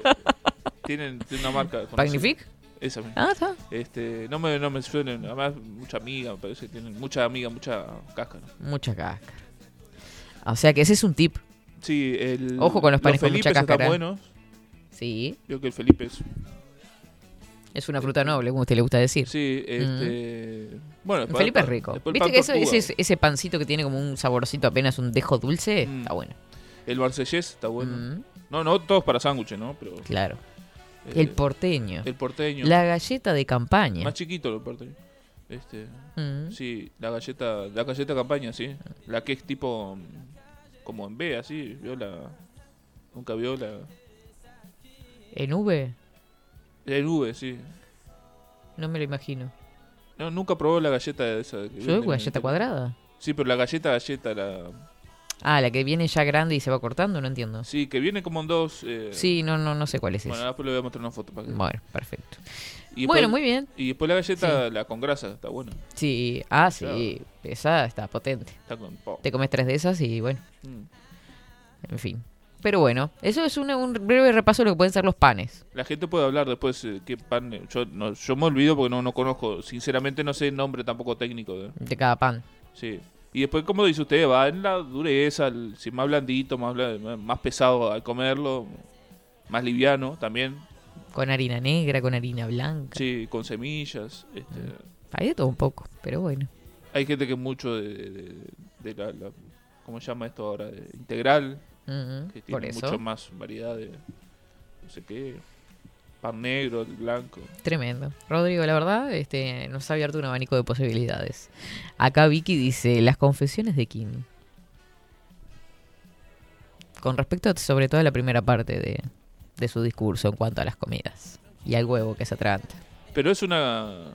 Speaker 2: tienen, tienen una marca.
Speaker 1: ¿Magnifique?
Speaker 2: Esa misma.
Speaker 1: Ah, está.
Speaker 2: Este, no me, no me suelen, además mucha amiga, me parece que tienen mucha amiga, mucha cáscara.
Speaker 1: Mucha cáscara. O sea que ese es un tip.
Speaker 2: Sí, el,
Speaker 1: Ojo con los panes con mucha
Speaker 2: están
Speaker 1: cáscara.
Speaker 2: buenos.
Speaker 1: Sí.
Speaker 2: Veo que el Felipe es.
Speaker 1: Es una fruta noble, como a usted le gusta decir.
Speaker 2: Sí, este. Bueno,
Speaker 1: El
Speaker 2: después
Speaker 1: Felipe
Speaker 2: el
Speaker 1: es rico.
Speaker 2: después
Speaker 1: ¿Viste que eso- ese, ese pancito que tiene como un saborcito apenas un dejo dulce?
Speaker 2: Mm.
Speaker 1: Está bueno.
Speaker 2: El marsellés está bueno.
Speaker 1: Mm,
Speaker 2: No, no todos para sándwiches, ¿no? Pero.
Speaker 1: claro.
Speaker 2: eh,
Speaker 1: El porteño.
Speaker 2: el porteño.
Speaker 1: La galleta de campaña.
Speaker 2: Más chiquito el porteño. Este.
Speaker 1: Mm.
Speaker 2: Sí, la galleta. La galleta campaña, sí. La que es tipo. mm, Como en B, así. Vio la. Nunca vio la.
Speaker 1: En V,
Speaker 2: En V, sí.
Speaker 1: no me lo imagino.
Speaker 2: No, nunca probó la galleta de esa. que
Speaker 1: ¿Yo
Speaker 2: venden
Speaker 1: galleta cuadrada?
Speaker 2: Sí, pero la galleta, galleta, la.
Speaker 1: Ah, la que viene ya grande y se va cortando, no entiendo.
Speaker 2: Sí, que viene como en dos. eh,
Speaker 1: Sí, no, no, no sé cuál es
Speaker 2: Bueno, después le voy a mostrar una foto para que.
Speaker 1: Bueno, perfecto.
Speaker 2: Y después-
Speaker 1: Bueno, muy bien.
Speaker 2: Y después la galleta, la con grasa, está buena.
Speaker 1: Sí, ah, sí, esa está potente.
Speaker 2: Está con. po.
Speaker 1: Te comes tres de esas y bueno,
Speaker 2: Mm.
Speaker 1: en fin. Pero bueno, eso es un breve repaso de lo que pueden ser los panes.
Speaker 2: La gente puede hablar después eh, qué pan. eh, Yo, no, yo me olvido porque no, no conozco. Sinceramente, no sé el nombre tampoco técnico. de-
Speaker 1: De cada pan.
Speaker 2: Sí. Y después, como dice usted, va en la dureza, el- si más blandito, más, más pesado al comerlo, más liviano también.
Speaker 1: Con harina negra, con harina blanca.
Speaker 2: Sí, con semillas. Este,
Speaker 1: Hay de todo un poco, pero bueno.
Speaker 2: Hay gente que mucho de, de- de la, la- ¿Cómo se llama esto ahora? De integral. Que tiene
Speaker 1: eso,
Speaker 2: mucho más variedad de. No sé qué. Pan negro, el blanco.
Speaker 1: tremendo. Rodrigo, la verdad, este, nos ha abierto un abanico de posibilidades. Acá Vicky dice, las confesiones de Kim. Con respecto a- sobre todo a la primera parte de, de su discurso en cuanto a las comidas. Y al huevo que se atraganta.
Speaker 2: Pero es una.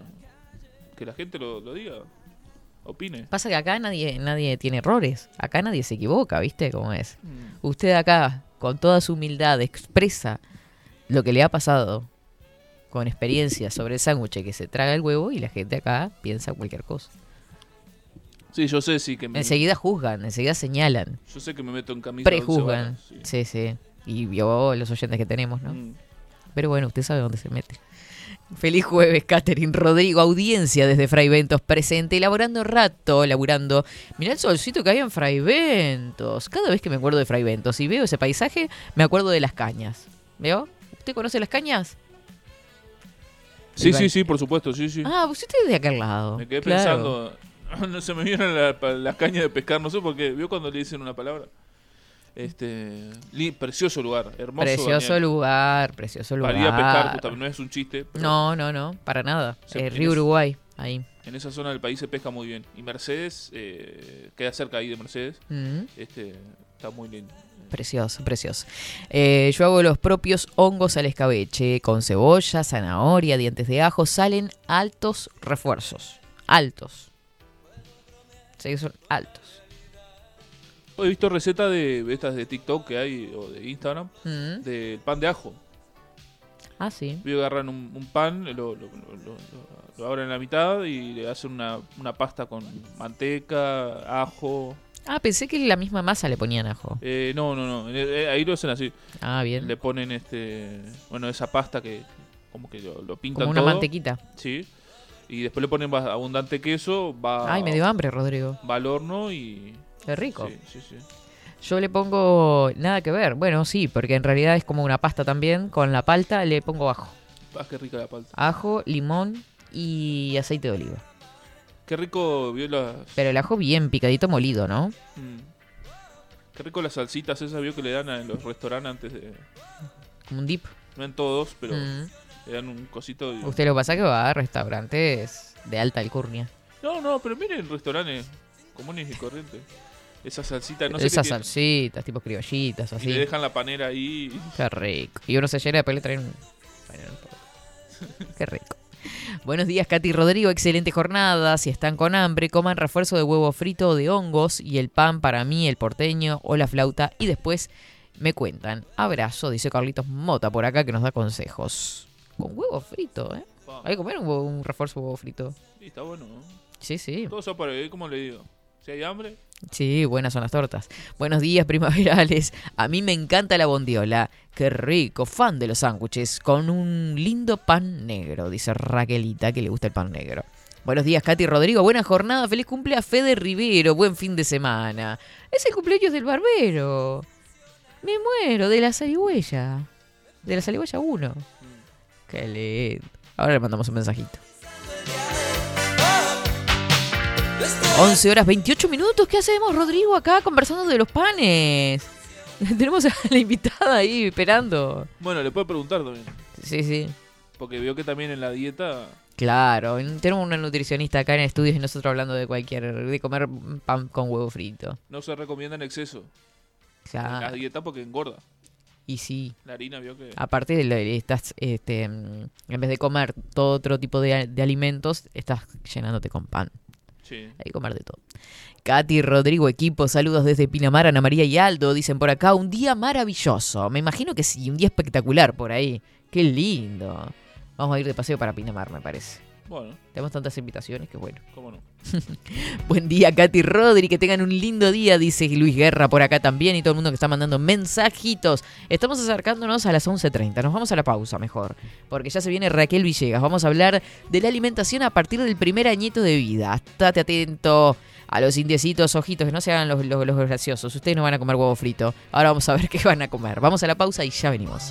Speaker 2: Que la gente lo, lo diga. Opine.
Speaker 1: Pasa que acá nadie, nadie tiene errores. Acá nadie se equivoca, ¿viste cómo es?
Speaker 2: Mm.
Speaker 1: Usted acá, con toda su humildad, expresa lo que le ha pasado con experiencia sobre el sándwich que se traga el huevo y la gente acá piensa cualquier cosa.
Speaker 2: Sí, yo sé, sí, que me,
Speaker 1: Enseguida juzgan, enseguida señalan,
Speaker 2: yo sé que me meto en camisa.
Speaker 1: prejuzgan.
Speaker 2: sí.
Speaker 1: Sí, sí. Y vio los oyentes que tenemos, ¿no?
Speaker 2: Mm.
Speaker 1: Pero bueno, usted sabe dónde se mete. Feliz jueves, Catherine Rodrigo, audiencia desde Fray Ventos, presente, elaborando rato, laburando. Mirá el solcito que hay en Fray Ventos. Cada vez que me acuerdo de Fray Ventos y veo ese paisaje, me acuerdo de las cañas. ¿Veo? ¿Usted conoce las cañas?
Speaker 2: Sí, sí, sí, por supuesto, sí, sí.
Speaker 1: Ah, pues usted es de aquel lado.
Speaker 2: me quedé
Speaker 1: Claro.
Speaker 2: pensando. [LAUGHS] No se me vieron la- las cañas de pescar, no sé por qué. ¿Vio cuando le dicen una palabra? Este. li- precioso lugar, hermoso.
Speaker 1: Precioso
Speaker 2: Daniel.
Speaker 1: lugar, precioso lugar.
Speaker 2: Para ir a pescar, no es un chiste.
Speaker 1: No, no, no, para nada.
Speaker 2: Se-
Speaker 1: Eh, Río Uruguay, ahí.
Speaker 2: En esa zona del país se pesca muy bien. Y Mercedes, eh, queda cerca ahí de Mercedes.
Speaker 1: Mm.
Speaker 2: Este, está muy lindo.
Speaker 1: Precioso, precioso. Eh, yo hago los propios hongos al escabeche con cebolla, zanahoria, dientes de ajo. Salen altos refuerzos. Altos. Sí, son altos.
Speaker 2: He visto recetas de estas de TikTok que hay, o de Instagram,
Speaker 1: Mm.
Speaker 2: del pan de ajo.
Speaker 1: Ah, sí.
Speaker 2: Agarran un, un pan, lo, lo, lo- lo- lo- lo abren en la mitad y le hacen una, una pasta con manteca, ajo.
Speaker 1: Ah, pensé que la misma masa le ponían ajo.
Speaker 2: Eh, no, no, no. eh, ahí lo hacen así.
Speaker 1: Ah, bien.
Speaker 2: Le ponen este. Bueno, esa pasta que como que lo, pintan
Speaker 1: Como una
Speaker 2: todo.
Speaker 1: mantequita.
Speaker 2: Sí. Y después le ponen abundante queso, va,
Speaker 1: Ay, me dio hambre, Rodrigo.
Speaker 2: va al horno y.
Speaker 1: Qué rico.
Speaker 2: Sí, sí, sí.
Speaker 1: Yo le pongo nada que ver. Bueno, sí, porque en realidad es como una pasta también. Con la palta le pongo ajo.
Speaker 2: Ah, qué rica la palta.
Speaker 1: Ajo, limón y aceite de oliva.
Speaker 2: Qué rico vio las.
Speaker 1: Pero el ajo bien picadito molido, ¿no?
Speaker 2: mm, Qué rico las salsitas esas vio que le dan en los restaurantes antes de.
Speaker 1: Como un dip.
Speaker 2: No en todos, pero
Speaker 1: Mm.
Speaker 2: le dan un cosito. y-
Speaker 1: Usted lo pasa que va a restaurantes de alta alcurnia.
Speaker 2: No, no, pero miren restaurantes comunes y corrientes. Esa salsita, no sé
Speaker 1: Esas
Speaker 2: qué
Speaker 1: salsitas, tipo criollitas,
Speaker 2: Y
Speaker 1: así.
Speaker 2: le dejan la panera ahí.
Speaker 1: Qué rico. Y uno se llena, después le traen un... [LAUGHS] Qué rico. Buenos días, Katy y Rodrigo. Excelente jornada. Si están con hambre, coman refuerzo de huevo frito o de hongos y el pan para mí, el porteño o la flauta. Y después me cuentan. Abrazo, dice Carlitos Mota por acá que nos da consejos. Con huevo frito, ¿eh? Hay que comer un, refuerzo de huevo frito.
Speaker 2: y está bueno, ¿no?
Speaker 1: Sí, sí.
Speaker 2: Todo eso para como le digo. Si hay hambre,
Speaker 1: Sí, buenas son las tortas. Buenos días, [LAUGHS] primaverales. A mí me encanta la bondiola. Qué rico, fan de los sándwiches. Con un lindo pan negro, dice Raquelita, que le gusta el pan negro. Buenos días, Katy Rodrigo. Buena jornada. Feliz cumple a Fede Rivero. Buen fin de semana. Es el cumpleaños del barbero. Me muero, de la zarigüeya. De la zarigüeya 1. Qué lindo. Ahora le mandamos un mensajito. 11 horas 28 minutos. ¿Qué hacemos, Rodrigo, acá conversando de los panes? [LAUGHS] Tenemos a la invitada ahí esperando.
Speaker 2: bueno, le puede preguntar también.
Speaker 1: Sí, sí.
Speaker 2: Porque vio que también en la dieta.
Speaker 1: Claro, tenemos una nutricionista acá en estudios y nosotros hablando de cualquier, de comer pan con huevo frito.
Speaker 2: No se recomienda en exceso en la
Speaker 1: Claro.
Speaker 2: dieta porque engorda.
Speaker 1: Y sí,
Speaker 2: La harina vio que.
Speaker 1: aparte de de estás, este, en vez de comer todo otro tipo de, de alimentos, estás llenándote con pan.
Speaker 2: Sí.
Speaker 1: Hay que comer de todo. Katy, Rodrigo, equipo, saludos desde Pinamar, Ana María y Aldo, dicen por acá, un día maravilloso. Me imagino que sí, un día espectacular por ahí. Qué lindo. Vamos a ir de paseo para Pinamar, me parece.
Speaker 2: Bueno,
Speaker 1: Tenemos tantas invitaciones que bueno.
Speaker 2: cómo no. [LAUGHS]
Speaker 1: Buen día, Katy Rodri, que tengan un lindo día, dice Luis Guerra por acá también y todo el mundo que está mandando mensajitos. Estamos acercándonos a las 11.30, nos vamos a la pausa mejor, porque ya se viene Raquel Villegas. Vamos a hablar de la alimentación a partir del primer añito de vida. Estate atento a los indiecitos, ojitos, que no se hagan los, los- los graciosos. Ustedes no van a comer huevo frito. Ahora vamos a ver [LAUGHS] qué van a comer. Vamos a la pausa y ya venimos.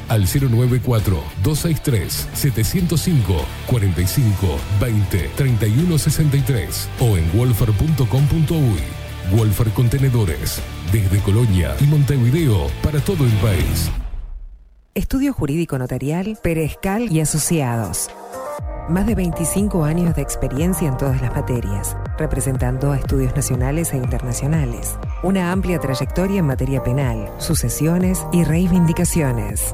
Speaker 3: al 094-263-705 45 20 31 63 o en wolfer.com.uy. Wolfer Contenedores desde Colonia y Montevideo para todo el país.
Speaker 5: Estudio Jurídico Notarial, Perezcal y Asociados. Más de 25 años de experiencia en todas las materias, representando a estudios nacionales e internacionales. Una amplia trayectoria en materia penal, sucesiones y reivindicaciones.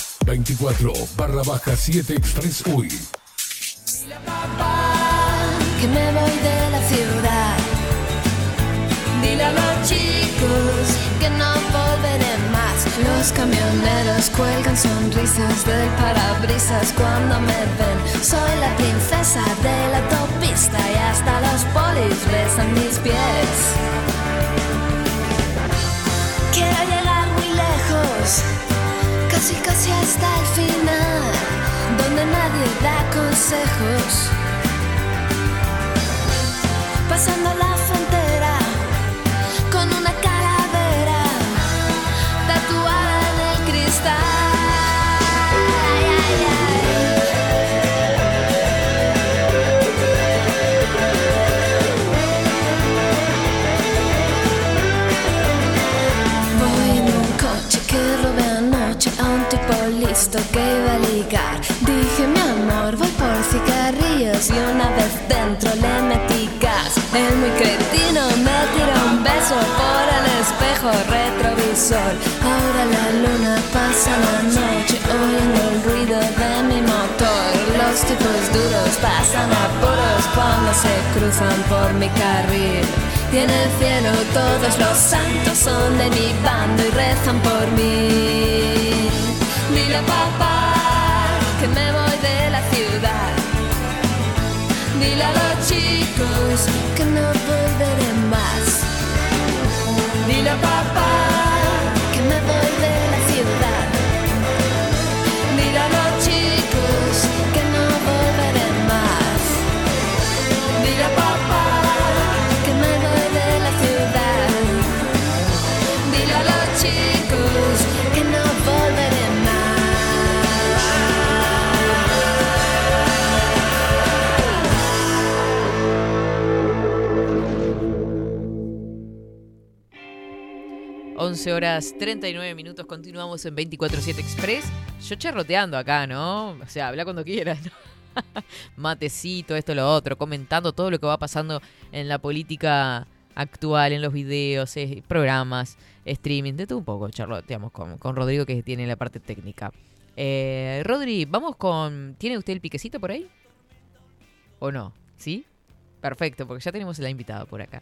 Speaker 3: 24 barra baja 7 Express UI.
Speaker 6: que me voy de la ciudad. Dile a los chicos que no volveré más. Los camioneros cuelgan sonrisas del parabrisas cuando me ven. Soy la princesa de la autopista y hasta los polis besan mis pies. Quiero llegar muy lejos, casi casi hasta el final, donde nadie da consejos. Listo que iba a ligar. Dije, mi amor, voy por cigarrillos y una vez dentro le metí gas. El muy cretino me tiró un beso por el espejo retrovisor. Ahora la luna pasa la noche oyendo el ruido de mi motor. Los tipos duros pasan apuros cuando se cruzan por mi carril. Y en el cielo todos los santos son de mi bando y rezan por mí. Dile a papá que me voy de la ciudad. Dile a los chicos que no volveré más. Dile a papá
Speaker 1: 11 horas 39 minutos, continuamos en 24-7 Express. Yo charroteando acá, ¿no? O sea, habla cuando quieras, ¿no? [LAUGHS] Matecito, esto, lo otro, comentando todo lo que va pasando en la política actual, en los videos, eh, programas, streaming, de todo un poco, charloteamos con, con Rodrigo que tiene la parte técnica. Eh, Rodri, vamos con... ¿Tiene usted el piquecito por ahí? ¿O no? ¿Sí? Perfecto, porque ya tenemos la invitada por acá.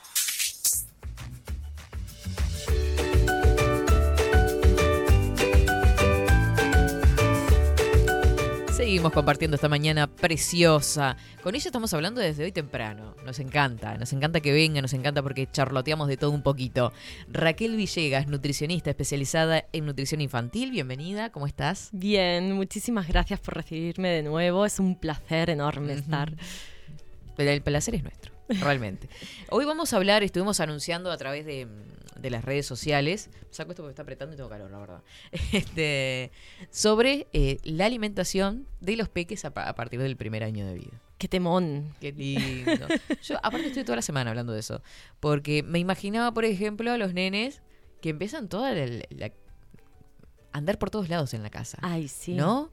Speaker 1: Seguimos compartiendo esta mañana preciosa. Con ella estamos hablando desde hoy temprano. Nos encanta, nos encanta que venga, nos encanta porque charloteamos de todo un poquito. Raquel Villegas, nutricionista especializada en nutrición infantil. Bienvenida, ¿cómo estás?
Speaker 7: Bien, muchísimas gracias por recibirme de nuevo. Es un placer enorme estar.
Speaker 1: Pero el placer es nuestro, realmente. Hoy vamos a hablar, estuvimos anunciando a través de, de las redes sociales, saco esto porque está apretando y tengo calor, la verdad, [LAUGHS] este, sobre eh, la alimentación de los peques a, pa- a partir del primer año de vida.
Speaker 7: Qué temón.
Speaker 1: Qué lindo. Yo aparte estoy toda la semana hablando de eso, porque me imaginaba, por ejemplo, a los nenes que empiezan toda la, la- andar por todos lados en la casa.
Speaker 7: Ay, sí.
Speaker 1: ¿No?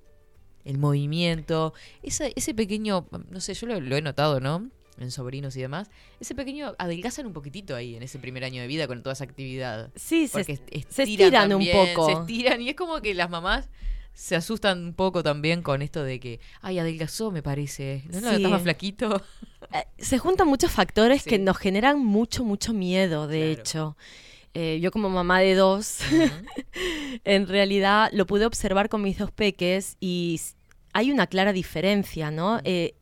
Speaker 1: El movimiento, ese, ese pequeño, no sé, yo lo, lo he notado, ¿no? En sobrinos y demás. Ese pequeño adelgazan un poquitito ahí en ese primer año de vida con toda esa actividad.
Speaker 7: Sí, se,
Speaker 1: Porque est-
Speaker 7: se estiran un poco.
Speaker 1: Se estiran y es como que las mamás se asustan un poco también con esto de que, ay, adelgazó, me parece. No, no,
Speaker 7: Sí.
Speaker 1: más flaquito. [LAUGHS]
Speaker 7: Eh, se juntan muchos factores
Speaker 1: Sí.
Speaker 7: que nos generan mucho, mucho miedo, de
Speaker 1: Claro.
Speaker 7: hecho. Eh, yo como mamá de dos, [LAUGHS] en realidad lo pude observar con mis dos peques y hay una clara diferencia, ¿no? Eh,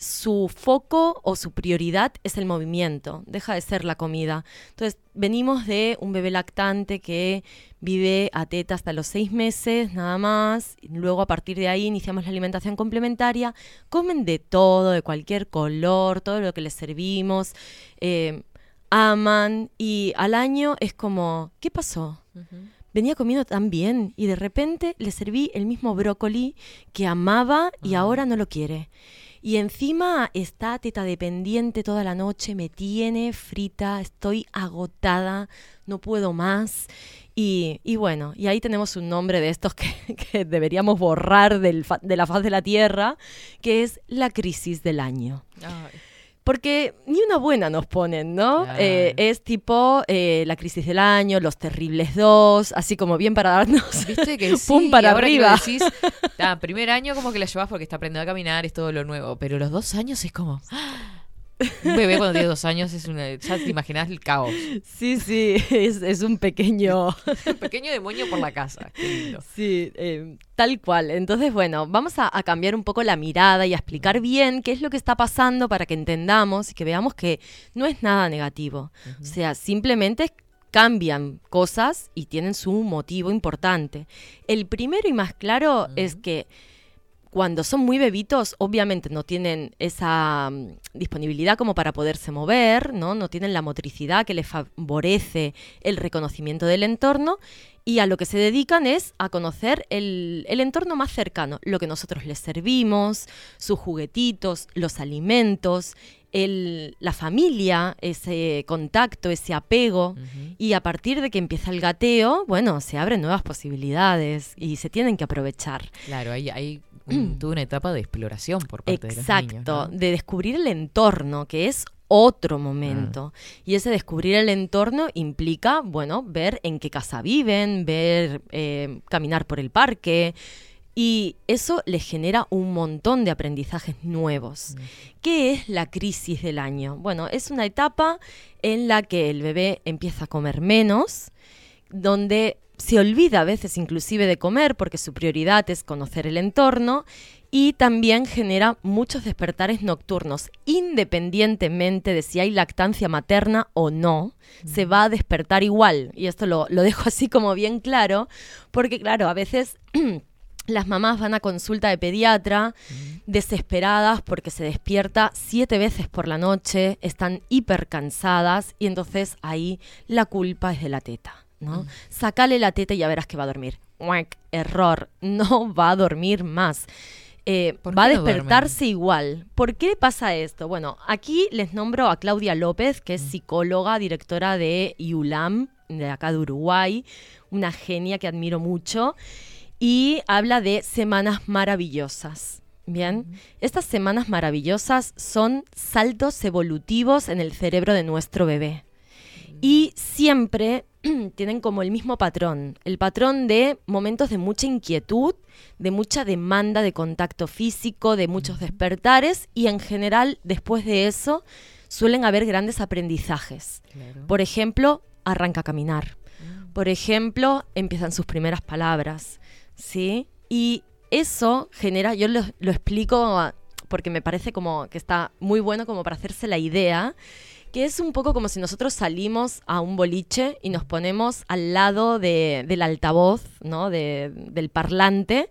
Speaker 7: su foco o su prioridad es el movimiento, deja de ser la comida. Entonces, venimos de un bebé lactante que vive a teta hasta los seis meses, nada más. Luego, a partir de ahí, iniciamos la alimentación complementaria. Comen de todo, de cualquier color, todo lo que les servimos. eh, aman y al año es como, ¿qué pasó? Venía comiendo tan bien y de repente le serví el mismo brócoli que amaba y ahora no lo quiere. Y encima está teta dependiente toda la noche, me tiene frita, estoy agotada, no puedo más. Y, y bueno, y ahí tenemos un nombre de estos que, [LAUGHS] que deberíamos borrar del de la faz de la Tierra, que es la crisis del año.
Speaker 1: Ay,
Speaker 7: Porque ni una buena nos ponen, ¿no?
Speaker 1: Claro.
Speaker 7: Eh, es tipo eh, la crisis del año, los terribles dos, así como bien para darnos [LAUGHS]
Speaker 1: ¿Viste que [LAUGHS] sí?
Speaker 7: pum para
Speaker 1: ahora que lo
Speaker 7: arriba.
Speaker 1: decís, [LAUGHS] ah, primer año como que la llevas porque está aprendiendo a caminar, es todo lo nuevo. Pero los dos años es como. ¡ah! Un bebé cuando tiene dos años es una. Ya te imaginas el caos.
Speaker 7: Sí, sí, [LAUGHS] es, es un pequeño...
Speaker 1: Un [LAUGHS] pequeño demonio por la casa. Qué lindo.
Speaker 7: Sí, eh, tal cual. Entonces, bueno, vamos a, a cambiar un poco la mirada y a explicar bien qué es lo que está pasando para que entendamos y que veamos que no es nada negativo. O sea, simplemente cambian cosas y tienen su motivo importante. El primero y más claro es que cuando son muy bebitos, obviamente no tienen esa mm, disponibilidad como para poderse mover, ¿no? No tienen la motricidad que les favorece el reconocimiento del entorno y a lo que se dedican es a conocer el, el entorno más cercano, lo que nosotros les servimos, sus juguetitos, los alimentos, el- la familia, ese contacto, ese apego. Y a partir de que empieza el gateo, bueno, se abren nuevas posibilidades y se tienen que aprovechar.
Speaker 1: Claro, hay, hay [CLEARS THROAT] toda una etapa de exploración por parte de los
Speaker 7: Exacto,
Speaker 1: niños. ¿no?
Speaker 7: de descubrir el entorno, que es otro momento. Y ese descubrir el entorno implica, bueno, ver en qué casa viven, ver, eh, caminar por el parque. Y eso les genera un montón de aprendizajes nuevos. ¿Qué es la crisis del año? Bueno, es una etapa en la que el bebé empieza a comer menos, donde se olvida a veces inclusive de comer porque su prioridad es conocer el entorno y también genera muchos despertares nocturnos, independientemente de si hay lactancia materna o no, se va a despertar igual. Y esto lo, lo dejo [LAUGHS] así como bien claro, porque claro, a veces... [CLEARS THROAT] Las mamás van a consulta de pediatra desesperadas porque se despierta siete veces por la noche, están hiper cansadas y entonces ahí la culpa es de la teta, ¿no? Sácale la teta y ya verás que va a dormir. Error, [LAUGHS] no va a dormir más. Eh,
Speaker 1: ¿Por
Speaker 7: va a
Speaker 1: no
Speaker 7: despertarse igual. ¿Por qué pasa esto? Bueno, aquí les nombro a Claudia López, que es psicóloga, directora de IULAM, de acá de Uruguay, una genia que admiro mucho, y habla de semanas maravillosas. Bien, estas semanas maravillosas son saltos evolutivos en el cerebro de nuestro bebé. Y siempre [CLEARS THROAT] tienen como el mismo patrón, el patrón de momentos de mucha inquietud, de mucha demanda de contacto físico, de muchos despertares y en general después de eso suelen haber grandes aprendizajes.
Speaker 1: Claro.
Speaker 7: Por ejemplo, arranca a caminar. Por ejemplo, empiezan sus primeras palabras, ¿sí? Y eso genera, yo lo, lo explico ah, porque me parece como que está muy bueno como para hacerse la idea, que es un poco como si nosotros salimos a un boliche y nos ponemos al lado de- del altavoz, ¿no? De- del parlante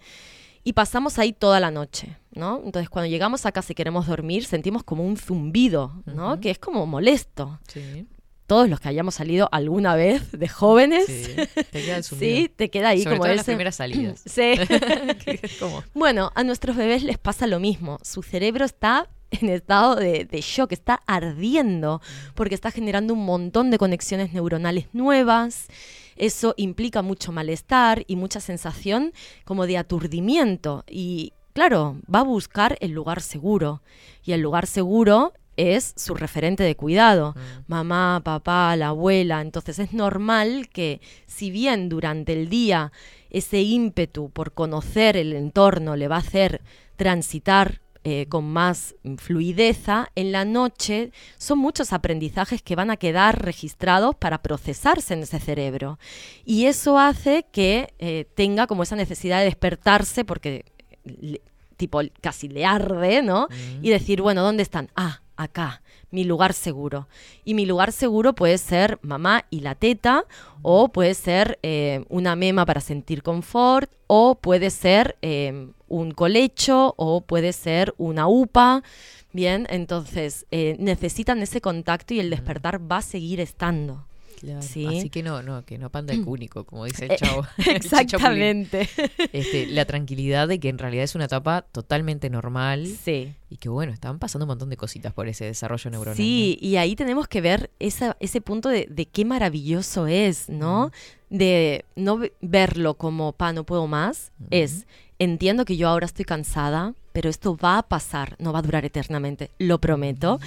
Speaker 7: y pasamos ahí toda la noche, ¿no? Entonces cuando llegamos a casa y queremos dormir sentimos como un zumbido, ¿no? Que es como molesto.
Speaker 1: Sí,
Speaker 7: Todos los que hayamos salido alguna vez de jóvenes,
Speaker 1: sí. Te queda el [LAUGHS]
Speaker 7: sí,
Speaker 1: zumbido.
Speaker 7: te queda ahí
Speaker 1: Sobre
Speaker 7: como
Speaker 1: todo en las primeras salidas. [LAUGHS]
Speaker 7: Sí. [LAUGHS] Bueno, a nuestros bebés les pasa lo mismo. Su cerebro está en estado de, de shock, está ardiendo, porque está generando un montón de conexiones neuronales nuevas. Eso implica mucho malestar y mucha sensación como de aturdimiento. Y claro, va a buscar el lugar seguro. Y el lugar seguro es su referente de cuidado. Mamá, papá, la abuela. Entonces es normal que si bien durante el día ese ímpetu por conocer el entorno le va a hacer transitar eh, con más fluideza, en la noche son muchos aprendizajes que van a quedar registrados para procesarse en ese cerebro. Y eso hace que eh, tenga como esa necesidad de despertarse porque le- tipo casi le arde, ¿no? Y decir, bueno, ¿dónde están? Ah, acá, mi lugar seguro. Y mi lugar seguro puede ser mamá y la teta, o puede ser eh, una mema para sentir confort, o puede ser eh, un colecho, o puede ser una upa. Bien, entonces eh, necesitan ese contacto y el despertar va a seguir estando.
Speaker 1: Claro,
Speaker 7: Sí.
Speaker 1: Así que no, no, que no panda el cúnico, como dice el
Speaker 7: Eh,
Speaker 1: chavo. [LAUGHS] [LAUGHS] el.
Speaker 7: Exactamente.
Speaker 1: Este, la tranquilidad de que en realidad es una etapa totalmente normal
Speaker 7: Sí.
Speaker 1: y que bueno, están pasando un montón de cositas por ese desarrollo neuronal.
Speaker 7: Sí, y ahí tenemos que ver esa- ese punto de, de qué maravilloso es, ¿no? De no ve- verlo como, pa, no puedo más, es, entiendo que yo ahora estoy cansada, pero esto va a pasar, no va a durar eternamente, lo prometo.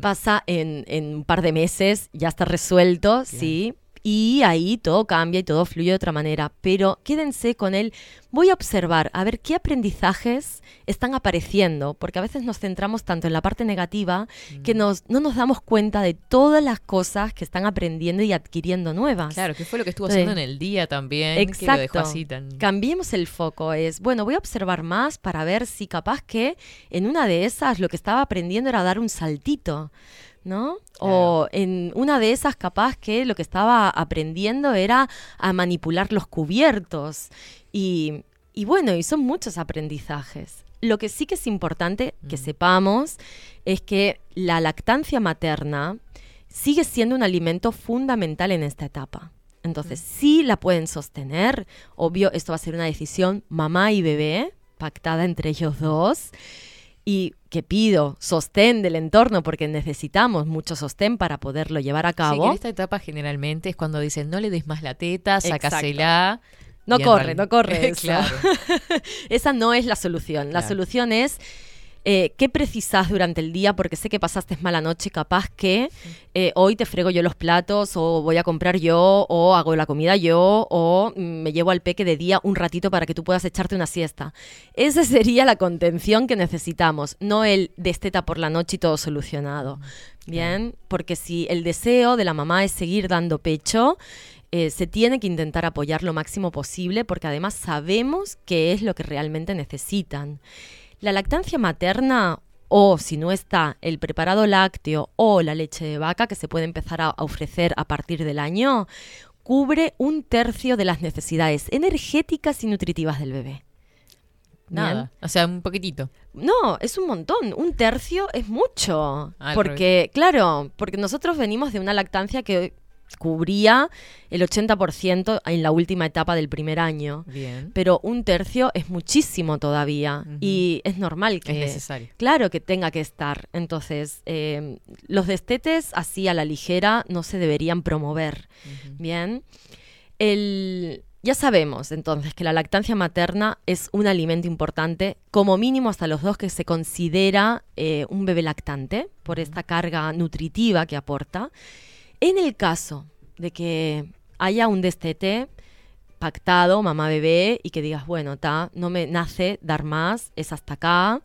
Speaker 7: Pasa en, en un par de meses, ya está resuelto, sí. Y ahí todo cambia y todo fluye de otra manera. Pero quédense con él. Voy a observar, a ver qué aprendizajes están apareciendo, porque a veces nos centramos tanto en la parte negativa que nos, no nos damos cuenta de todas las cosas que están aprendiendo y adquiriendo nuevas.
Speaker 1: Claro, que fue lo que estuvo haciendo en el día también, que lo dejó así tan...
Speaker 7: Cambiemos el foco. Es, bueno, voy a observar más para ver si capaz que en una de esas lo que estaba aprendiendo era dar un saltito, ¿no? O en una de esas capaz que lo que estaba aprendiendo era a manipular los cubiertos. Y, y bueno, y son muchos aprendizajes. Lo que sí que es importante que sepamos es que la lactancia materna sigue siendo un alimento fundamental en esta etapa. Entonces, sí la pueden sostener. Obvio, esto va a ser una decisión mamá y bebé, pactada entre ellos dos. Y que pido sostén del entorno porque necesitamos mucho sostén para poderlo llevar a
Speaker 1: Sí,
Speaker 7: cabo.
Speaker 1: en esta etapa generalmente es cuando dicen no le des más la teta, sácasela.
Speaker 7: No corre, [LAUGHS] no corre. [LAUGHS] Esa no es la solución. La
Speaker 1: Claro.
Speaker 7: solución es eh, qué precisás durante el día, porque sé que pasaste mala noche, capaz que eh, hoy te frego yo los platos, o voy a comprar yo, o hago la comida yo, o mm, me llevo al peque de día un ratito para que tú puedas echarte una siesta. Esa [LAUGHS] sería la contención que necesitamos, no el desteta por la noche y todo solucionado. Bien, porque si el deseo de la mamá es seguir dando pecho, eh, se tiene que intentar apoyar lo máximo posible porque además sabemos qué es lo que realmente necesitan. La lactancia materna o si no está el preparado lácteo o la leche de vaca que se puede empezar a ofrecer a partir del año, cubre un tercio de las necesidades energéticas y nutritivas del bebé. Bien.
Speaker 1: Nada, o sea, un poquitito.
Speaker 7: No, es un montón. Un tercio es mucho.
Speaker 1: Al
Speaker 7: porque, claro, porque nosotros venimos de una lactancia que cubría el 80% en la última etapa del primer año.
Speaker 1: Bien.
Speaker 7: Pero un tercio es muchísimo todavía. Y es normal que.
Speaker 1: Es necesario.
Speaker 7: Claro que tenga que estar. Entonces, eh, los destetes así a la ligera no se deberían promover. Bien. El, ya sabemos entonces que la lactancia materna es un alimento importante, como mínimo hasta los dos que se considera eh, un bebé lactante por esta carga nutritiva que aporta. En el caso de que haya un destete pactado, mamá bebé, y que digas, bueno, ta, no me nace dar más, es hasta acá,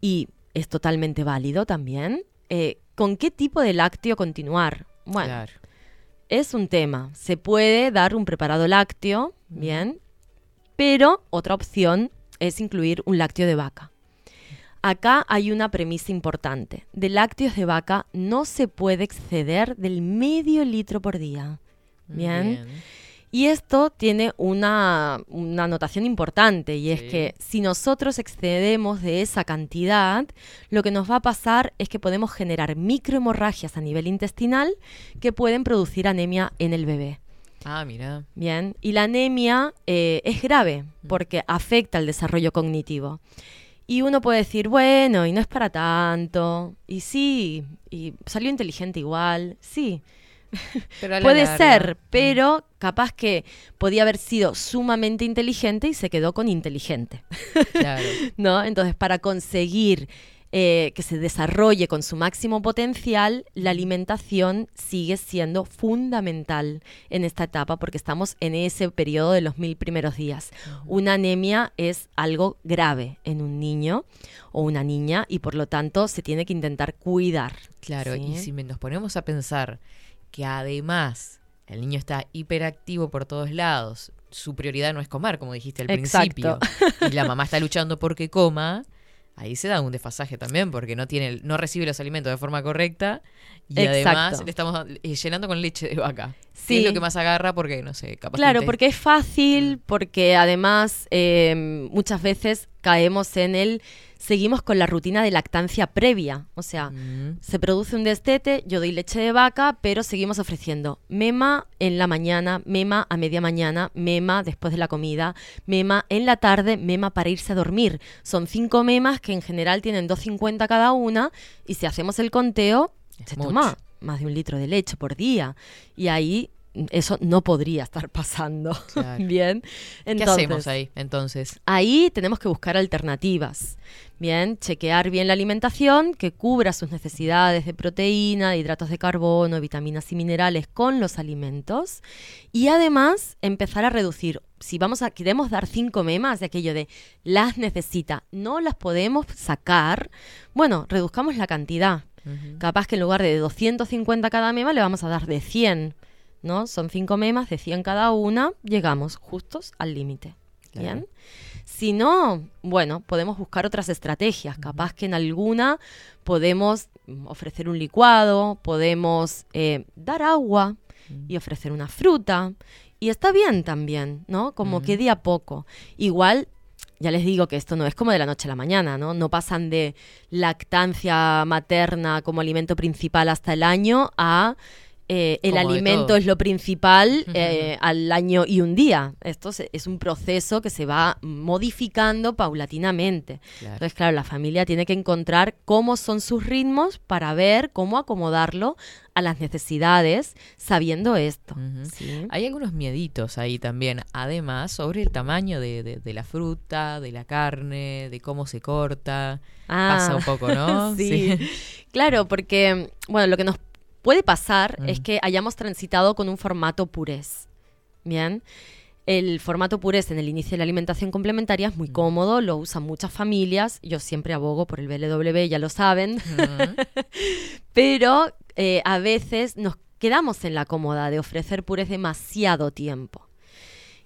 Speaker 7: y es totalmente válido también. eh, ¿Con qué tipo de lácteo continuar? Bueno,
Speaker 1: Claro.
Speaker 7: es un tema. Se puede dar un preparado lácteo, bien, pero otra opción es incluir un lácteo de vaca. Acá hay una premisa importante. De lácteos de vaca no se puede exceder del medio litro por día. Bien. Y esto tiene una, una anotación importante y es
Speaker 1: Sí.
Speaker 7: que si nosotros excedemos de esa cantidad, lo que nos va a pasar es que podemos generar microhemorragias a nivel intestinal que pueden producir anemia en el bebé.
Speaker 1: Ah, mira.
Speaker 7: Bien, y la anemia eh, es grave porque afecta el desarrollo cognitivo. Y uno puede decir, bueno, y no es para tanto, y sí, y salió inteligente igual, sí, [LAUGHS]
Speaker 1: Pero
Speaker 7: Puede
Speaker 1: larga-
Speaker 7: ser, pero capaz que podía haber sido sumamente inteligente y se quedó con inteligente.
Speaker 1: Claro. [LAUGHS]
Speaker 7: ¿No? Entonces, para conseguir eh, que se desarrolle con su máximo potencial, la alimentación sigue siendo fundamental en esta etapa porque estamos en ese periodo de los mil primeros días. Una anemia es algo grave en un niño o una niña y por lo tanto se tiene que intentar cuidar.
Speaker 1: Claro, y si nos ponemos a pensar que además el niño está hiperactivo por todos lados, su prioridad no es comer, como dijiste al
Speaker 7: Exacto.
Speaker 1: principio, y la mamá está luchando porque coma, ahí se da un desfasaje también, porque no tiene, no recibe los alimentos de forma correcta y
Speaker 7: Exacto.
Speaker 1: además le estamos eh, llenando con leche de vaca. ¿Qué es
Speaker 7: Sí.
Speaker 1: lo que más agarra? Porque, no sé, capaz
Speaker 7: Claro,
Speaker 1: te-
Speaker 7: porque es fácil, porque además eh, muchas veces caemos en el seguimos con la rutina de lactancia previa. O sea,
Speaker 1: Mm,
Speaker 7: se produce un destete, yo doy leche de vaca, pero seguimos ofreciendo mema en la mañana, mema a media mañana, mema después de la comida, mema en la tarde, mema para irse a dormir. Son cinco memas que en general tienen 2,50 cada una y si hacemos el conteo,
Speaker 1: Es
Speaker 7: se
Speaker 1: mucho.
Speaker 7: toma más de un litro de leche por día. Y ahí eso no podría estar pasando. [LAUGHS]
Speaker 1: Claro.
Speaker 7: Bien.
Speaker 1: ¿Qué
Speaker 7: Entonces,
Speaker 1: hacemos ahí, entonces?
Speaker 7: Ahí tenemos que buscar alternativas. Bien, chequear bien la alimentación que cubra sus necesidades de proteína, de hidratos de carbono, vitaminas y minerales con los alimentos. Y además empezar a reducir. Si vamos a, queremos dar cinco memas de aquello de las necesita, no las podemos sacar, bueno, reduzcamos la cantidad. Capaz que en lugar de 250 cada mema le vamos a dar de 100, ¿no? Son cinco memas de 100 cada una, llegamos justos al límite.
Speaker 1: Claro.
Speaker 7: ¿Bien? Si no, bueno, podemos buscar otras estrategias. Capaz que en alguna podemos mm, ofrecer un licuado, podemos eh, dar agua y ofrecer una fruta. Y está bien también, ¿no? Como que de a poco. Igual, ya les digo que esto no es como de la noche a la mañana, ¿no? No pasan de lactancia materna como alimento principal hasta el año a eh, el
Speaker 1: Como
Speaker 7: alimento es lo principal eh, al año y un día. Esto se- es un proceso que se va modificando paulatinamente.
Speaker 1: Claro.
Speaker 7: Entonces, claro, la familia tiene que encontrar cómo son sus ritmos para ver cómo acomodarlo a las necesidades, sabiendo esto. ¿sí?
Speaker 1: Hay algunos mieditos ahí también, además, sobre el tamaño de, de- de la fruta, de la carne, de cómo se corta.
Speaker 7: Ah,
Speaker 1: Pasa un poco, ¿no? [LAUGHS]
Speaker 7: sí. Claro, porque, bueno, lo que nos puede pasar
Speaker 1: Mm.
Speaker 7: es que hayamos transitado con un formato purés. Bien. El formato purés en el inicio de la alimentación complementaria es muy cómodo, lo usan muchas familias. Yo siempre abogo por el BLW, ya lo saben.
Speaker 1: Ujú. [LAUGHS]
Speaker 7: Pero eh, a veces nos quedamos en la cómoda de ofrecer purés demasiado tiempo.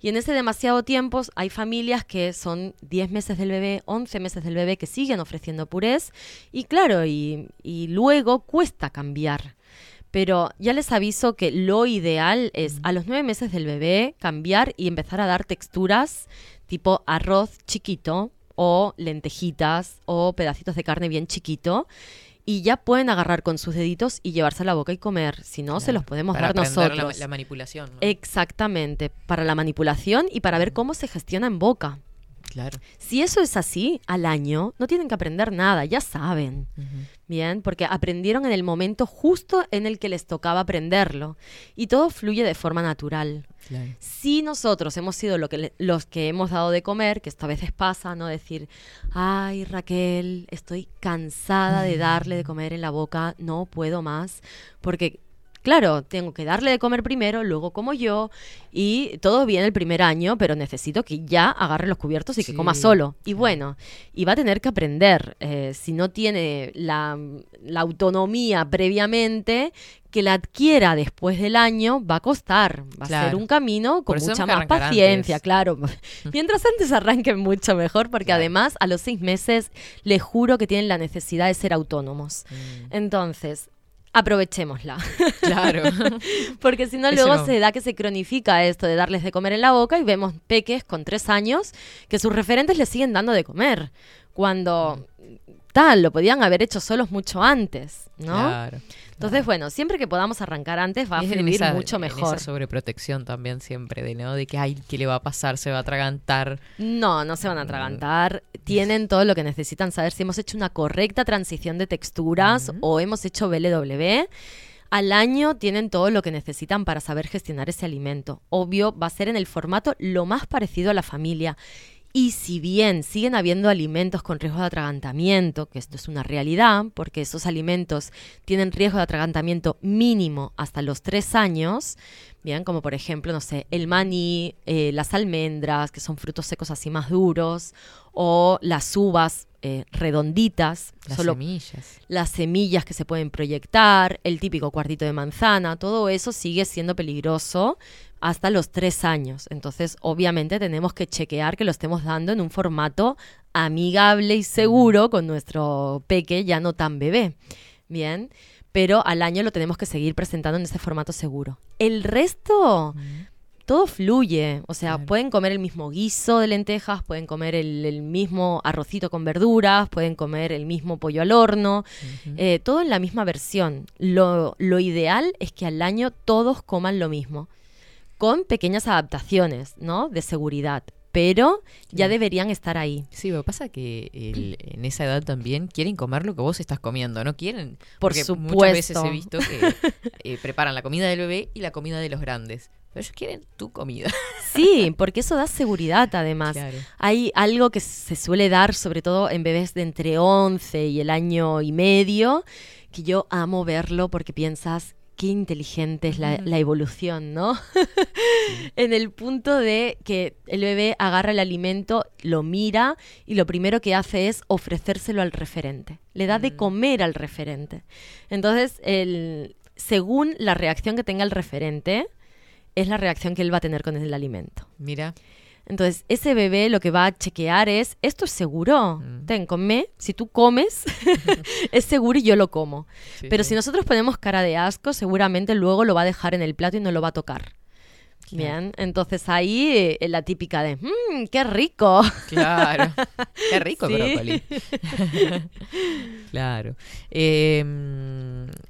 Speaker 7: Y en ese demasiado tiempo hay familias que son 10 meses del bebé, 11 meses del bebé que siguen ofreciendo purés. Y claro, y, y luego cuesta cambiar. Pero ya les aviso que lo ideal es a los 9 meses del bebé cambiar y empezar a dar texturas tipo arroz chiquito o lentejitas o pedacitos de carne bien chiquito. Y ya pueden agarrar con sus deditos y llevarse a la boca y comer. Si no, se los podemos
Speaker 1: Para
Speaker 7: dar nosotros.
Speaker 1: La, la manipulación. ¿no?
Speaker 7: Exactamente, para la manipulación y para ver cómo se gestiona en boca.
Speaker 1: Claro.
Speaker 7: Si eso es así, al año, no tienen que aprender nada, ya saben. Bien, porque aprendieron en el momento justo en el que les tocaba aprenderlo. Y todo fluye de forma natural.
Speaker 1: Claro.
Speaker 7: Si nosotros hemos sido lo que los que hemos dado de comer, que esto a veces pasa, ¿no? Decir, ay Raquel, estoy cansada de darle de comer en la boca, no puedo más, porque, claro, tengo que darle de comer primero, luego como yo, y todo bien el primer año, pero necesito que ya agarre los cubiertos y que coma solo. Y bueno, y va a tener que aprender, eh, si no tiene la, la autonomía previamente, que la adquiera después del año va a costar, va a ser un camino con mucha más paciencia,
Speaker 1: antes.
Speaker 7: claro. [LAUGHS] Mientras antes arranquen mucho mejor, porque
Speaker 1: Claro.
Speaker 7: además a los seis meses les juro que tienen la necesidad de ser autónomos.
Speaker 1: Mm,
Speaker 7: Entonces, aprovechémosla,
Speaker 1: Claro. [LAUGHS]
Speaker 7: porque si no luego
Speaker 1: no.
Speaker 7: se da que se cronifica esto de darles de comer en la boca y vemos peques con tres años que sus referentes les siguen dando de comer, cuando tal, lo podían haber hecho solos mucho antes, ¿no?
Speaker 1: Claro.
Speaker 7: Entonces, bueno, siempre que podamos arrancar antes va a
Speaker 1: en
Speaker 7: fluir
Speaker 1: esa-
Speaker 7: mucho
Speaker 1: en
Speaker 7: mejor.
Speaker 1: esa sobreprotección también siempre, de no, de que ay, ¿qué le va a pasar? Se va a atragantar.
Speaker 7: No, no se van a atragantar. Tienen todo lo que necesitan saber si hemos hecho una correcta transición de texturas o hemos hecho BLW. Al año tienen todo lo que necesitan para saber gestionar ese alimento. Obvio, va a ser en el formato lo más parecido a la familia. Y si bien siguen habiendo alimentos con riesgo de atragantamiento, que esto es una realidad, porque esos alimentos tienen riesgo de atragantamiento mínimo hasta los tres años, bien, como por ejemplo, no sé, el maní, eh, las almendras, que son frutos secos así más duros, o las uvas eh, redonditas,
Speaker 1: Las
Speaker 7: solo
Speaker 1: semillas.
Speaker 7: las semillas que se pueden proyectar, el típico cuartito de manzana, todo eso sigue siendo peligroso hasta los tres años. Entonces, obviamente tenemos que chequear que lo estemos dando en un formato amigable y seguro con nuestro peque ya no tan bebé. Bien, pero al año lo tenemos que seguir presentando en ese formato seguro. El resto, todo fluye. O sea,
Speaker 1: Claro.
Speaker 7: pueden comer el mismo guiso de lentejas, pueden comer el, el mismo arrocito con verduras, pueden comer el mismo pollo al horno, eh, todo en la misma versión. Lo, lo ideal es que al año todos coman lo mismo, con pequeñas adaptaciones, ¿no? De seguridad. Pero ya deberían estar ahí.
Speaker 1: Sí, lo que pasa que el- en esa edad también quieren comer lo que vos estás comiendo, ¿no quieren?
Speaker 7: Por
Speaker 1: porque
Speaker 7: supuesto.
Speaker 1: Muchas veces he visto que [LAUGHS] eh, preparan la comida del bebé y la comida de los grandes. Pero ellos quieren tu comida. [LAUGHS]
Speaker 7: Sí, porque eso da seguridad además.
Speaker 1: Claro.
Speaker 7: Hay algo que se suele dar, sobre todo en bebés de entre 11 y el año y medio, que yo amo verlo porque piensas, qué inteligente es la, la evolución, ¿no? [LAUGHS] en el punto de que el bebé agarra el alimento, lo mira y lo primero que hace es ofrecérselo al referente. Le da de comer al referente. Entonces, el, según la reacción que tenga el referente, es la reacción que él va a tener con el alimento.
Speaker 1: Mira,
Speaker 7: Entonces, ese bebé lo que va a chequear es, esto es seguro,
Speaker 1: Mm.
Speaker 7: ten, come, si tú comes, [LAUGHS] es seguro y yo lo como.
Speaker 1: Sí,
Speaker 7: Pero
Speaker 1: sí.
Speaker 7: si nosotros ponemos cara de asco, seguramente luego lo va a dejar en el plato y no lo va a tocar. Bien, entonces ahí eh, la típica de, mmm, qué rico.
Speaker 1: Claro. [LAUGHS] Qué rico el
Speaker 7: Sí.
Speaker 1: brócoli. [LAUGHS] claro. Eh,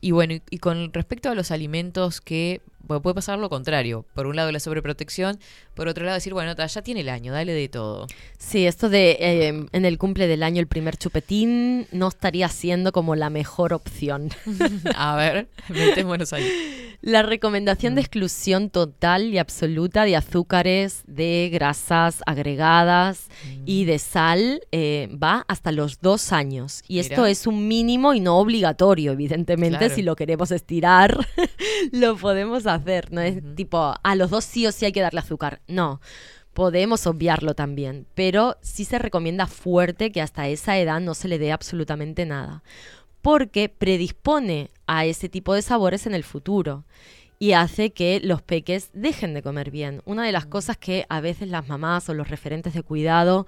Speaker 1: y bueno, y, y con respecto a los alimentos que puede pasar lo contrario. Por un lado la sobreprotección, por otro lado decir, bueno, ya tiene el año, dale de todo.
Speaker 7: Sí, esto de eh, en el cumple del año el primer chupetín no estaría siendo como la mejor opción. [LAUGHS]
Speaker 1: a ver, metémonos ahí.
Speaker 7: La recomendación de exclusión total y absoluta de azúcares, de grasas agregadas y de sal eh, va hasta los dos años. Y esto
Speaker 1: Mira.
Speaker 7: es un mínimo y no obligatorio, evidentemente.
Speaker 1: Claro.
Speaker 7: Si lo queremos estirar, [LAUGHS] lo podemos hacer. No es tipo, a los dos sí o sí hay que darle azúcar. No. Podemos obviarlo también, pero sí se recomienda fuerte que hasta esa edad no se le dé absolutamente nada porque predispone a ese tipo de sabores en el futuro y hace que los peques dejen de comer bien. Una de las cosas que a veces las mamás o los referentes de cuidado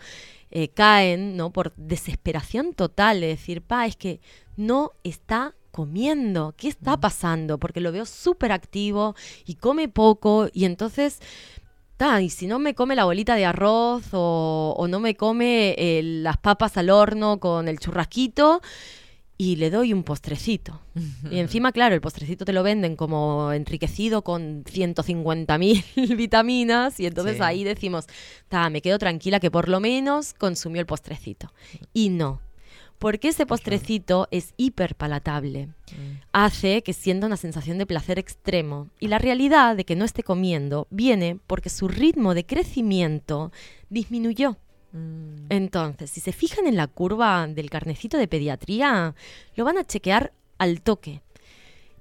Speaker 7: eh, caen, ¿no? Por desesperación total de decir, pa, es que no está comiendo, ¿qué está pasando? Porque lo veo súper activo y come poco y entonces ta, y si no me come la bolita de arroz o, o no me come eh, las papas al horno con el churrasquito y le doy un postrecito. Y encima, claro, el postrecito te lo venden como enriquecido con 150.000 [LAUGHS] vitaminas y entonces
Speaker 1: Sí.
Speaker 7: ahí decimos, ta, me quedo tranquila que por lo menos consumió el postrecito. Y no. Porque ese postrecito es hiperpalatable. Hace que sienta una sensación de placer extremo. Y la realidad de que no esté comiendo viene porque su ritmo de crecimiento disminuyó.
Speaker 1: Mm,
Speaker 7: Entonces, si se fijan en la curva del carnecito de pediatría, lo van a chequear al toque.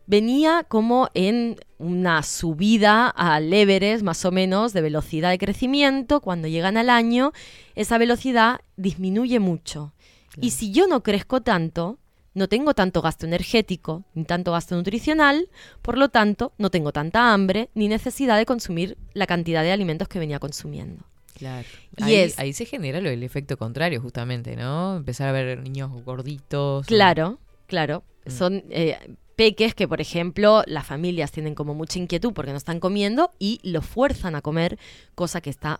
Speaker 7: Venía como en una subida al Everest, más o menos, de velocidad de crecimiento. Cuando llegan al año, esa velocidad disminuye mucho. Y si yo no crezco tanto, no tengo tanto gasto energético ni tanto gasto nutricional, por lo tanto, no tengo tanta hambre ni necesidad de consumir la cantidad de alimentos que venía consumiendo.
Speaker 1: Claro.
Speaker 7: Y
Speaker 1: ahí,
Speaker 7: es-
Speaker 1: ahí se genera lo, el efecto contrario, justamente, ¿no? Empezar a ver niños gorditos. o-
Speaker 7: Claro, claro.
Speaker 1: Mm.
Speaker 7: Son eh, peques que, por ejemplo, las familias tienen como mucha inquietud porque no están comiendo y lo fuerzan a comer, cosa que está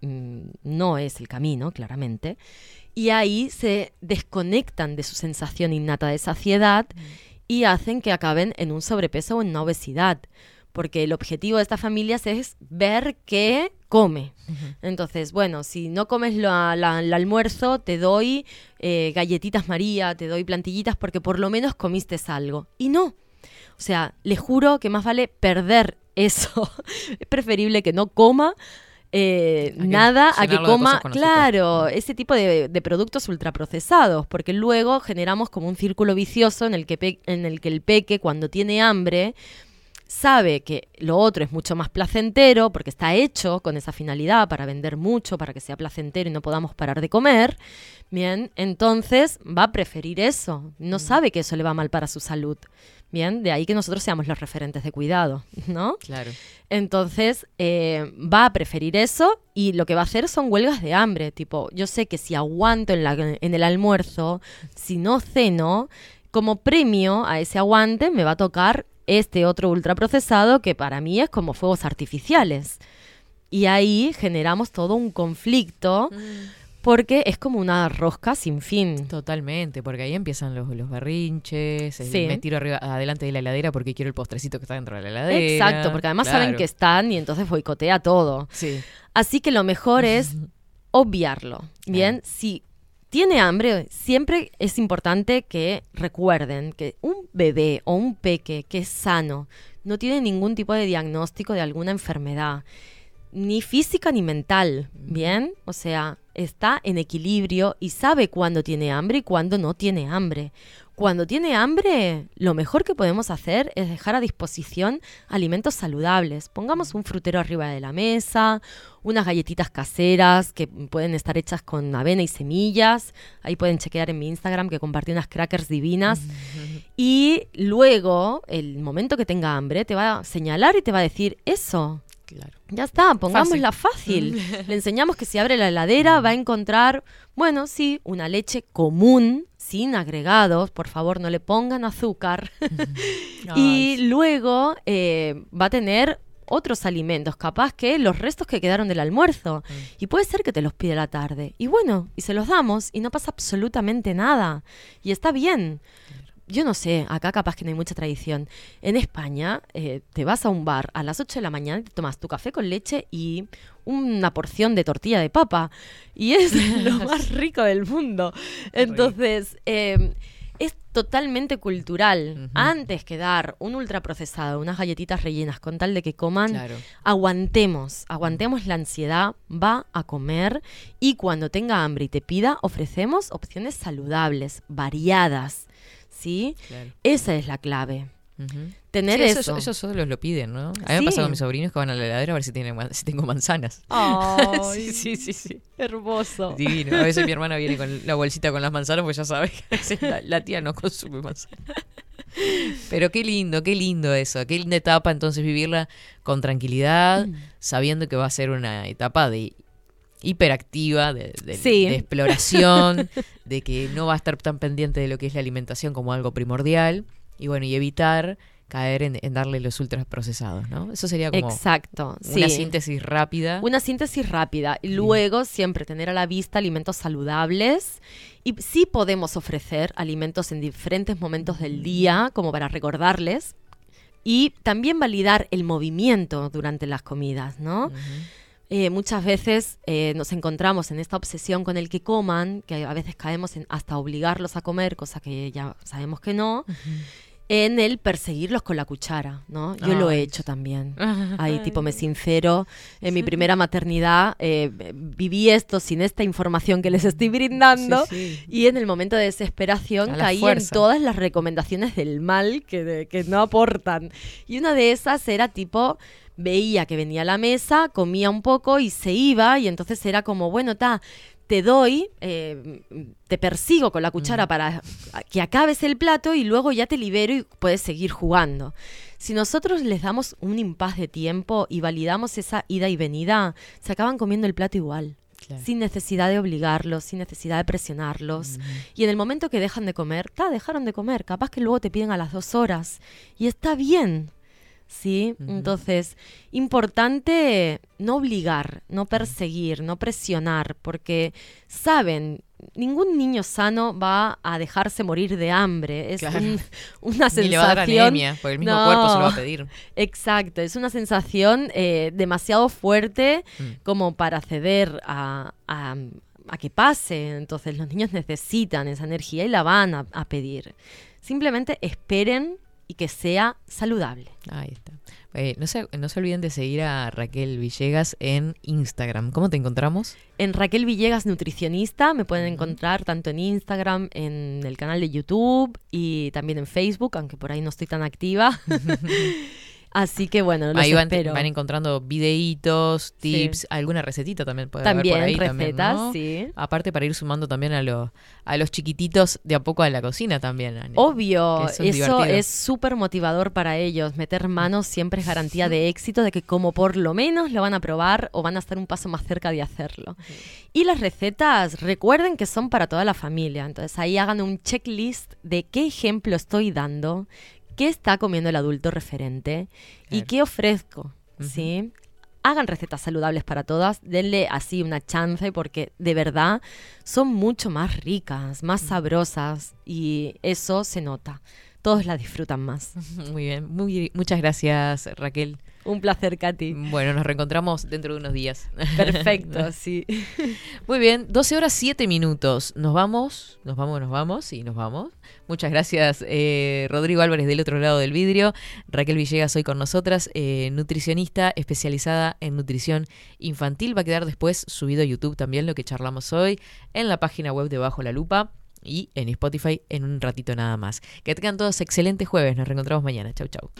Speaker 7: mm, no es el camino, claramente. Y ahí se desconectan de su sensación innata de saciedad y hacen que acaben en un sobrepeso o en una obesidad. Porque el objetivo de estas familias es ver qué come. Entonces, bueno, si no comes la- la- el almuerzo, te doy eh, galletitas María, te doy plantillitas porque por lo menos comiste algo. Y no. O sea, le juro que más vale perder eso. [LAUGHS] es preferible que no coma eh,
Speaker 1: A
Speaker 7: nada a que coma, claro, ese tipo de, de productos ultraprocesados, porque luego generamos como un círculo vicioso en el que, pe- en el, que el peque cuando tiene hambre sabe que lo otro es mucho más placentero porque está hecho con esa finalidad para vender mucho, para que sea placentero y no podamos parar de comer, bien, entonces va a preferir eso, no sabe que eso le va mal para su salud, bien, de ahí que nosotros seamos los referentes de cuidado, ¿no?
Speaker 1: Claro.
Speaker 7: Entonces eh, va a preferir eso y lo que va a hacer son huelgas de hambre. Tipo, yo sé que si aguanto en, la- en el almuerzo, si no ceno, como premio a ese aguante me va a tocar este otro ultraprocesado que para mí es como fuegos artificiales. Y ahí generamos todo un conflicto porque es como una rosca sin fin.
Speaker 1: Totalmente, porque ahí empiezan los, los berrinches, el
Speaker 7: Sí.
Speaker 1: me tiro arriba, adelante de la heladera porque quiero el postrecito que está dentro de la heladera.
Speaker 7: Exacto, porque además saben que están y entonces boicotea todo.
Speaker 1: Sí.
Speaker 7: Así que lo mejor es [LAUGHS] obviarlo. Bien, si tiene hambre, siempre es importante que recuerden que un bebé o un peque que es sano no tiene ningún tipo de diagnóstico de alguna enfermedad, ni física ni mental, ¿bien? O sea, está en equilibrio y sabe cuándo tiene hambre y cuándo no tiene hambre. Cuando tiene hambre, lo mejor que podemos hacer es dejar a disposición alimentos saludables. Pongamos un frutero arriba de la mesa, unas galletitas caseras que pueden estar hechas con avena y semillas. Ahí pueden chequear en mi Instagram que compartí unas crackers divinas. Y luego, el momento que tenga hambre, te va a señalar y te va a decir eso.
Speaker 1: Claro.
Speaker 7: Ya está, pongámosla fácil. [LAUGHS] Le enseñamos que si abre la heladera va a encontrar, bueno, sí, una leche común, sin agregados. Por favor, no le pongan azúcar. [LAUGHS] y luego eh, va a tener otros alimentos, capaz que los restos que quedaron del almuerzo. Y puede ser que te los pide la tarde. Y bueno, y se los damos y no pasa absolutamente nada. Y está bien. Yo no sé, acá capaz que no hay mucha tradición. En España, eh, te vas a un bar a las 8 de la mañana y te tomas tu café con leche y una porción de tortilla de papa. Y es [LAUGHS] lo más rico del mundo. Entonces, eh, es totalmente cultural. Antes que dar un ultraprocesado, unas galletitas rellenas con tal de que coman,
Speaker 1: Claro.
Speaker 7: aguantemos, aguantemos la ansiedad, va a comer y cuando tenga hambre y te pida, ofrecemos opciones saludables, variadas. ¿Sí?
Speaker 1: Claro.
Speaker 7: Esa es la clave. Tener
Speaker 1: Sí,
Speaker 7: eso.
Speaker 1: Ellos, ellos solos lo piden, ¿no? A mí me ha pasado con mis sobrinos que van a la heladera a ver si, tienen, si tengo manzanas. [LAUGHS]
Speaker 7: Ay, [LAUGHS]
Speaker 1: sí, sí, sí, sí.
Speaker 7: hermoso.
Speaker 1: Divino. A veces mi [LAUGHS] hermana viene con la bolsita con las manzanas, pues ya sabe que la, la tía no consume manzanas. Pero qué lindo, qué lindo eso. Qué linda etapa entonces vivirla con tranquilidad,
Speaker 7: Mm.
Speaker 1: sabiendo que va a ser una etapa de hiperactiva, de, de-
Speaker 7: Sí.
Speaker 1: de exploración, [LAUGHS] de que no va a estar tan pendiente de lo que es la alimentación como algo primordial. Y bueno, y evitar caer en, en darle los ultraprocesados, ¿no? Eso sería como
Speaker 7: Exacto.
Speaker 1: una
Speaker 7: sí.
Speaker 1: síntesis rápida.
Speaker 7: Una síntesis rápida. Y luego siempre tener a la vista alimentos saludables. Y sí podemos ofrecer alimentos en diferentes momentos del día, como para recordarles. Y también validar el movimiento durante las comidas, ¿no? Eh, muchas veces eh, nos encontramos en esta obsesión con el que coman, que a veces caemos en hasta obligarlos a comer, cosa que ya sabemos que no, en el perseguirlos con la cuchara, ¿no? Yo lo he
Speaker 1: Ay.
Speaker 7: hecho también. [LAUGHS] Ahí, tipo, me sincero. En mi primera maternidad eh, viví esto sin esta información que les estoy brindando.
Speaker 1: Sí, sí.
Speaker 7: Y en el momento de desesperación caí en
Speaker 1: fuerza.
Speaker 7: todas las recomendaciones del mal que, de- que no aportan. Y una de esas era tipo, veía que venía a la mesa, comía un poco y se iba. Y entonces era como, bueno, ta, te doy, eh, te persigo con la cuchara para que acabes el plato y luego ya te libero y puedes seguir jugando. Si nosotros les damos un impas de tiempo y validamos esa ida y venida, se acaban comiendo el plato igual
Speaker 1: Claro.
Speaker 7: sin necesidad de obligarlos, sin necesidad de presionarlos. Y en el momento que dejan de comer, ta, dejaron de comer. Capaz que luego te piden a las dos horas. Y está bien. ¿Sí? Entonces, importante no obligar, no perseguir, no presionar, porque saben, ningún niño sano va a dejarse morir de hambre. Es
Speaker 1: Claro.
Speaker 7: un- [LAUGHS] una
Speaker 1: Ni le va a dar
Speaker 7: sensación.
Speaker 1: anemia, porque el mismo cuerpo se lo va a pedir.
Speaker 7: Exacto, es una sensación eh, demasiado fuerte
Speaker 1: Mm.
Speaker 7: como para ceder a, a- a que pase. Entonces los niños necesitan esa energía y la van a, a pedir. Simplemente esperen y que sea saludable.
Speaker 1: Ahí está. Eh, no, se, no se olviden de seguir a Raquel Villegas en Instagram. ¿Cómo te encontramos?
Speaker 7: En Raquel Villegas Nutricionista me pueden encontrar tanto en Instagram, en el canal de YouTube y también en Facebook, aunque por ahí no estoy tan activa. [LAUGHS] Así que bueno, los
Speaker 1: Ahí van,
Speaker 7: espero.
Speaker 1: van encontrando videitos,
Speaker 7: Sí.
Speaker 1: tips, alguna recetita también puede
Speaker 7: También
Speaker 1: haber por ahí. también,
Speaker 7: recetas,
Speaker 1: ¿no?
Speaker 7: sí.
Speaker 1: Aparte para ir sumando también a, los a los chiquititos de a poco a la cocina también.
Speaker 7: Obvio,
Speaker 1: eso es
Speaker 7: eso es súper motivador para ellos. Meter manos siempre es garantía de éxito, de que como por lo menos lo van a probar o van a estar un paso más cerca de hacerlo. Y las recetas, recuerden que son para toda la familia. Entonces ahí hagan un checklist de qué ejemplo estoy dando, qué está comiendo el adulto referente y qué ofrezco. ¿sí? Hagan recetas saludables para todas, denle así una chance porque de verdad son mucho más ricas, más sabrosas y eso se nota. Todos la disfrutan más. [LAUGHS]
Speaker 1: Muy bien, muy, muchas gracias Raquel.
Speaker 7: Un placer, Katy.
Speaker 1: Bueno, nos reencontramos dentro de unos días.
Speaker 7: Perfecto, [LAUGHS] sí.
Speaker 1: Muy bien, 12 horas 7 minutos. Nos vamos, nos vamos, nos vamos y nos vamos. Muchas gracias, eh, Rodrigo Álvarez del otro lado del vidrio. Raquel Villegas hoy con nosotras, eh, nutricionista especializada en nutrición infantil. Va a quedar después subido a YouTube también lo que charlamos hoy en la página web de Bajo la Lupa y en Spotify en un ratito nada más. Que tengan todos excelentes jueves. Nos reencontramos mañana. Chau, chau.